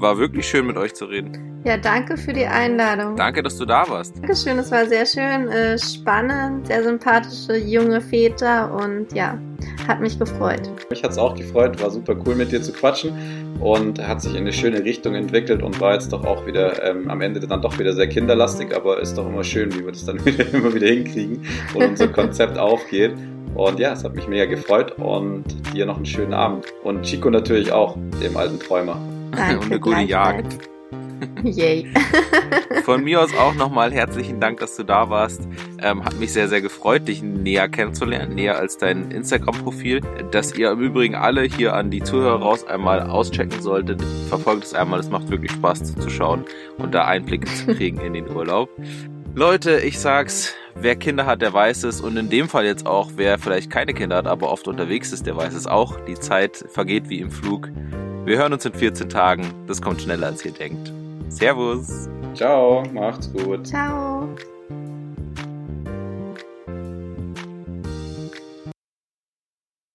S3: War wirklich schön mit euch zu reden.
S4: Ja, danke für die Einladung.
S3: Danke, dass du da warst.
S4: Dankeschön, es war sehr schön, äh, spannend, sehr sympathische junge Väter und ja, hat mich gefreut.
S1: Mich hat's auch gefreut, war super cool mit dir zu quatschen und hat sich in eine schöne Richtung entwickelt und war jetzt doch auch wieder ähm, am Ende dann doch wieder sehr kinderlastig, aber ist doch immer schön, wie wir das dann wieder, immer wieder hinkriegen und unser Konzept aufgeht. Und ja, es hat mich mega gefreut und dir noch einen schönen Abend. Und Chico natürlich auch, dem alten Träumer.
S4: Danke,
S3: Und eine gute. Jagd.
S4: Yay.
S3: Von mir aus auch nochmal herzlichen Dank, dass du da warst. Ähm, hat mich sehr, sehr gefreut, dich näher kennenzulernen, näher als dein Instagram-Profil, das ihr im Übrigen alle hier an die Zuhörer raus einmal auschecken solltet. Verfolgt es einmal, es macht wirklich Spaß zuzuschauen und da Einblicke zu kriegen in den Urlaub. Leute, ich sag's, wer Kinder hat, der weiß es und in dem Fall jetzt auch, wer vielleicht keine Kinder hat, aber oft unterwegs ist, der weiß es auch. Die Zeit vergeht wie im Flug. Wir hören uns in 14 Tagen. Das kommt schneller als ihr denkt. Servus.
S1: Ciao, macht's gut.
S4: Ciao.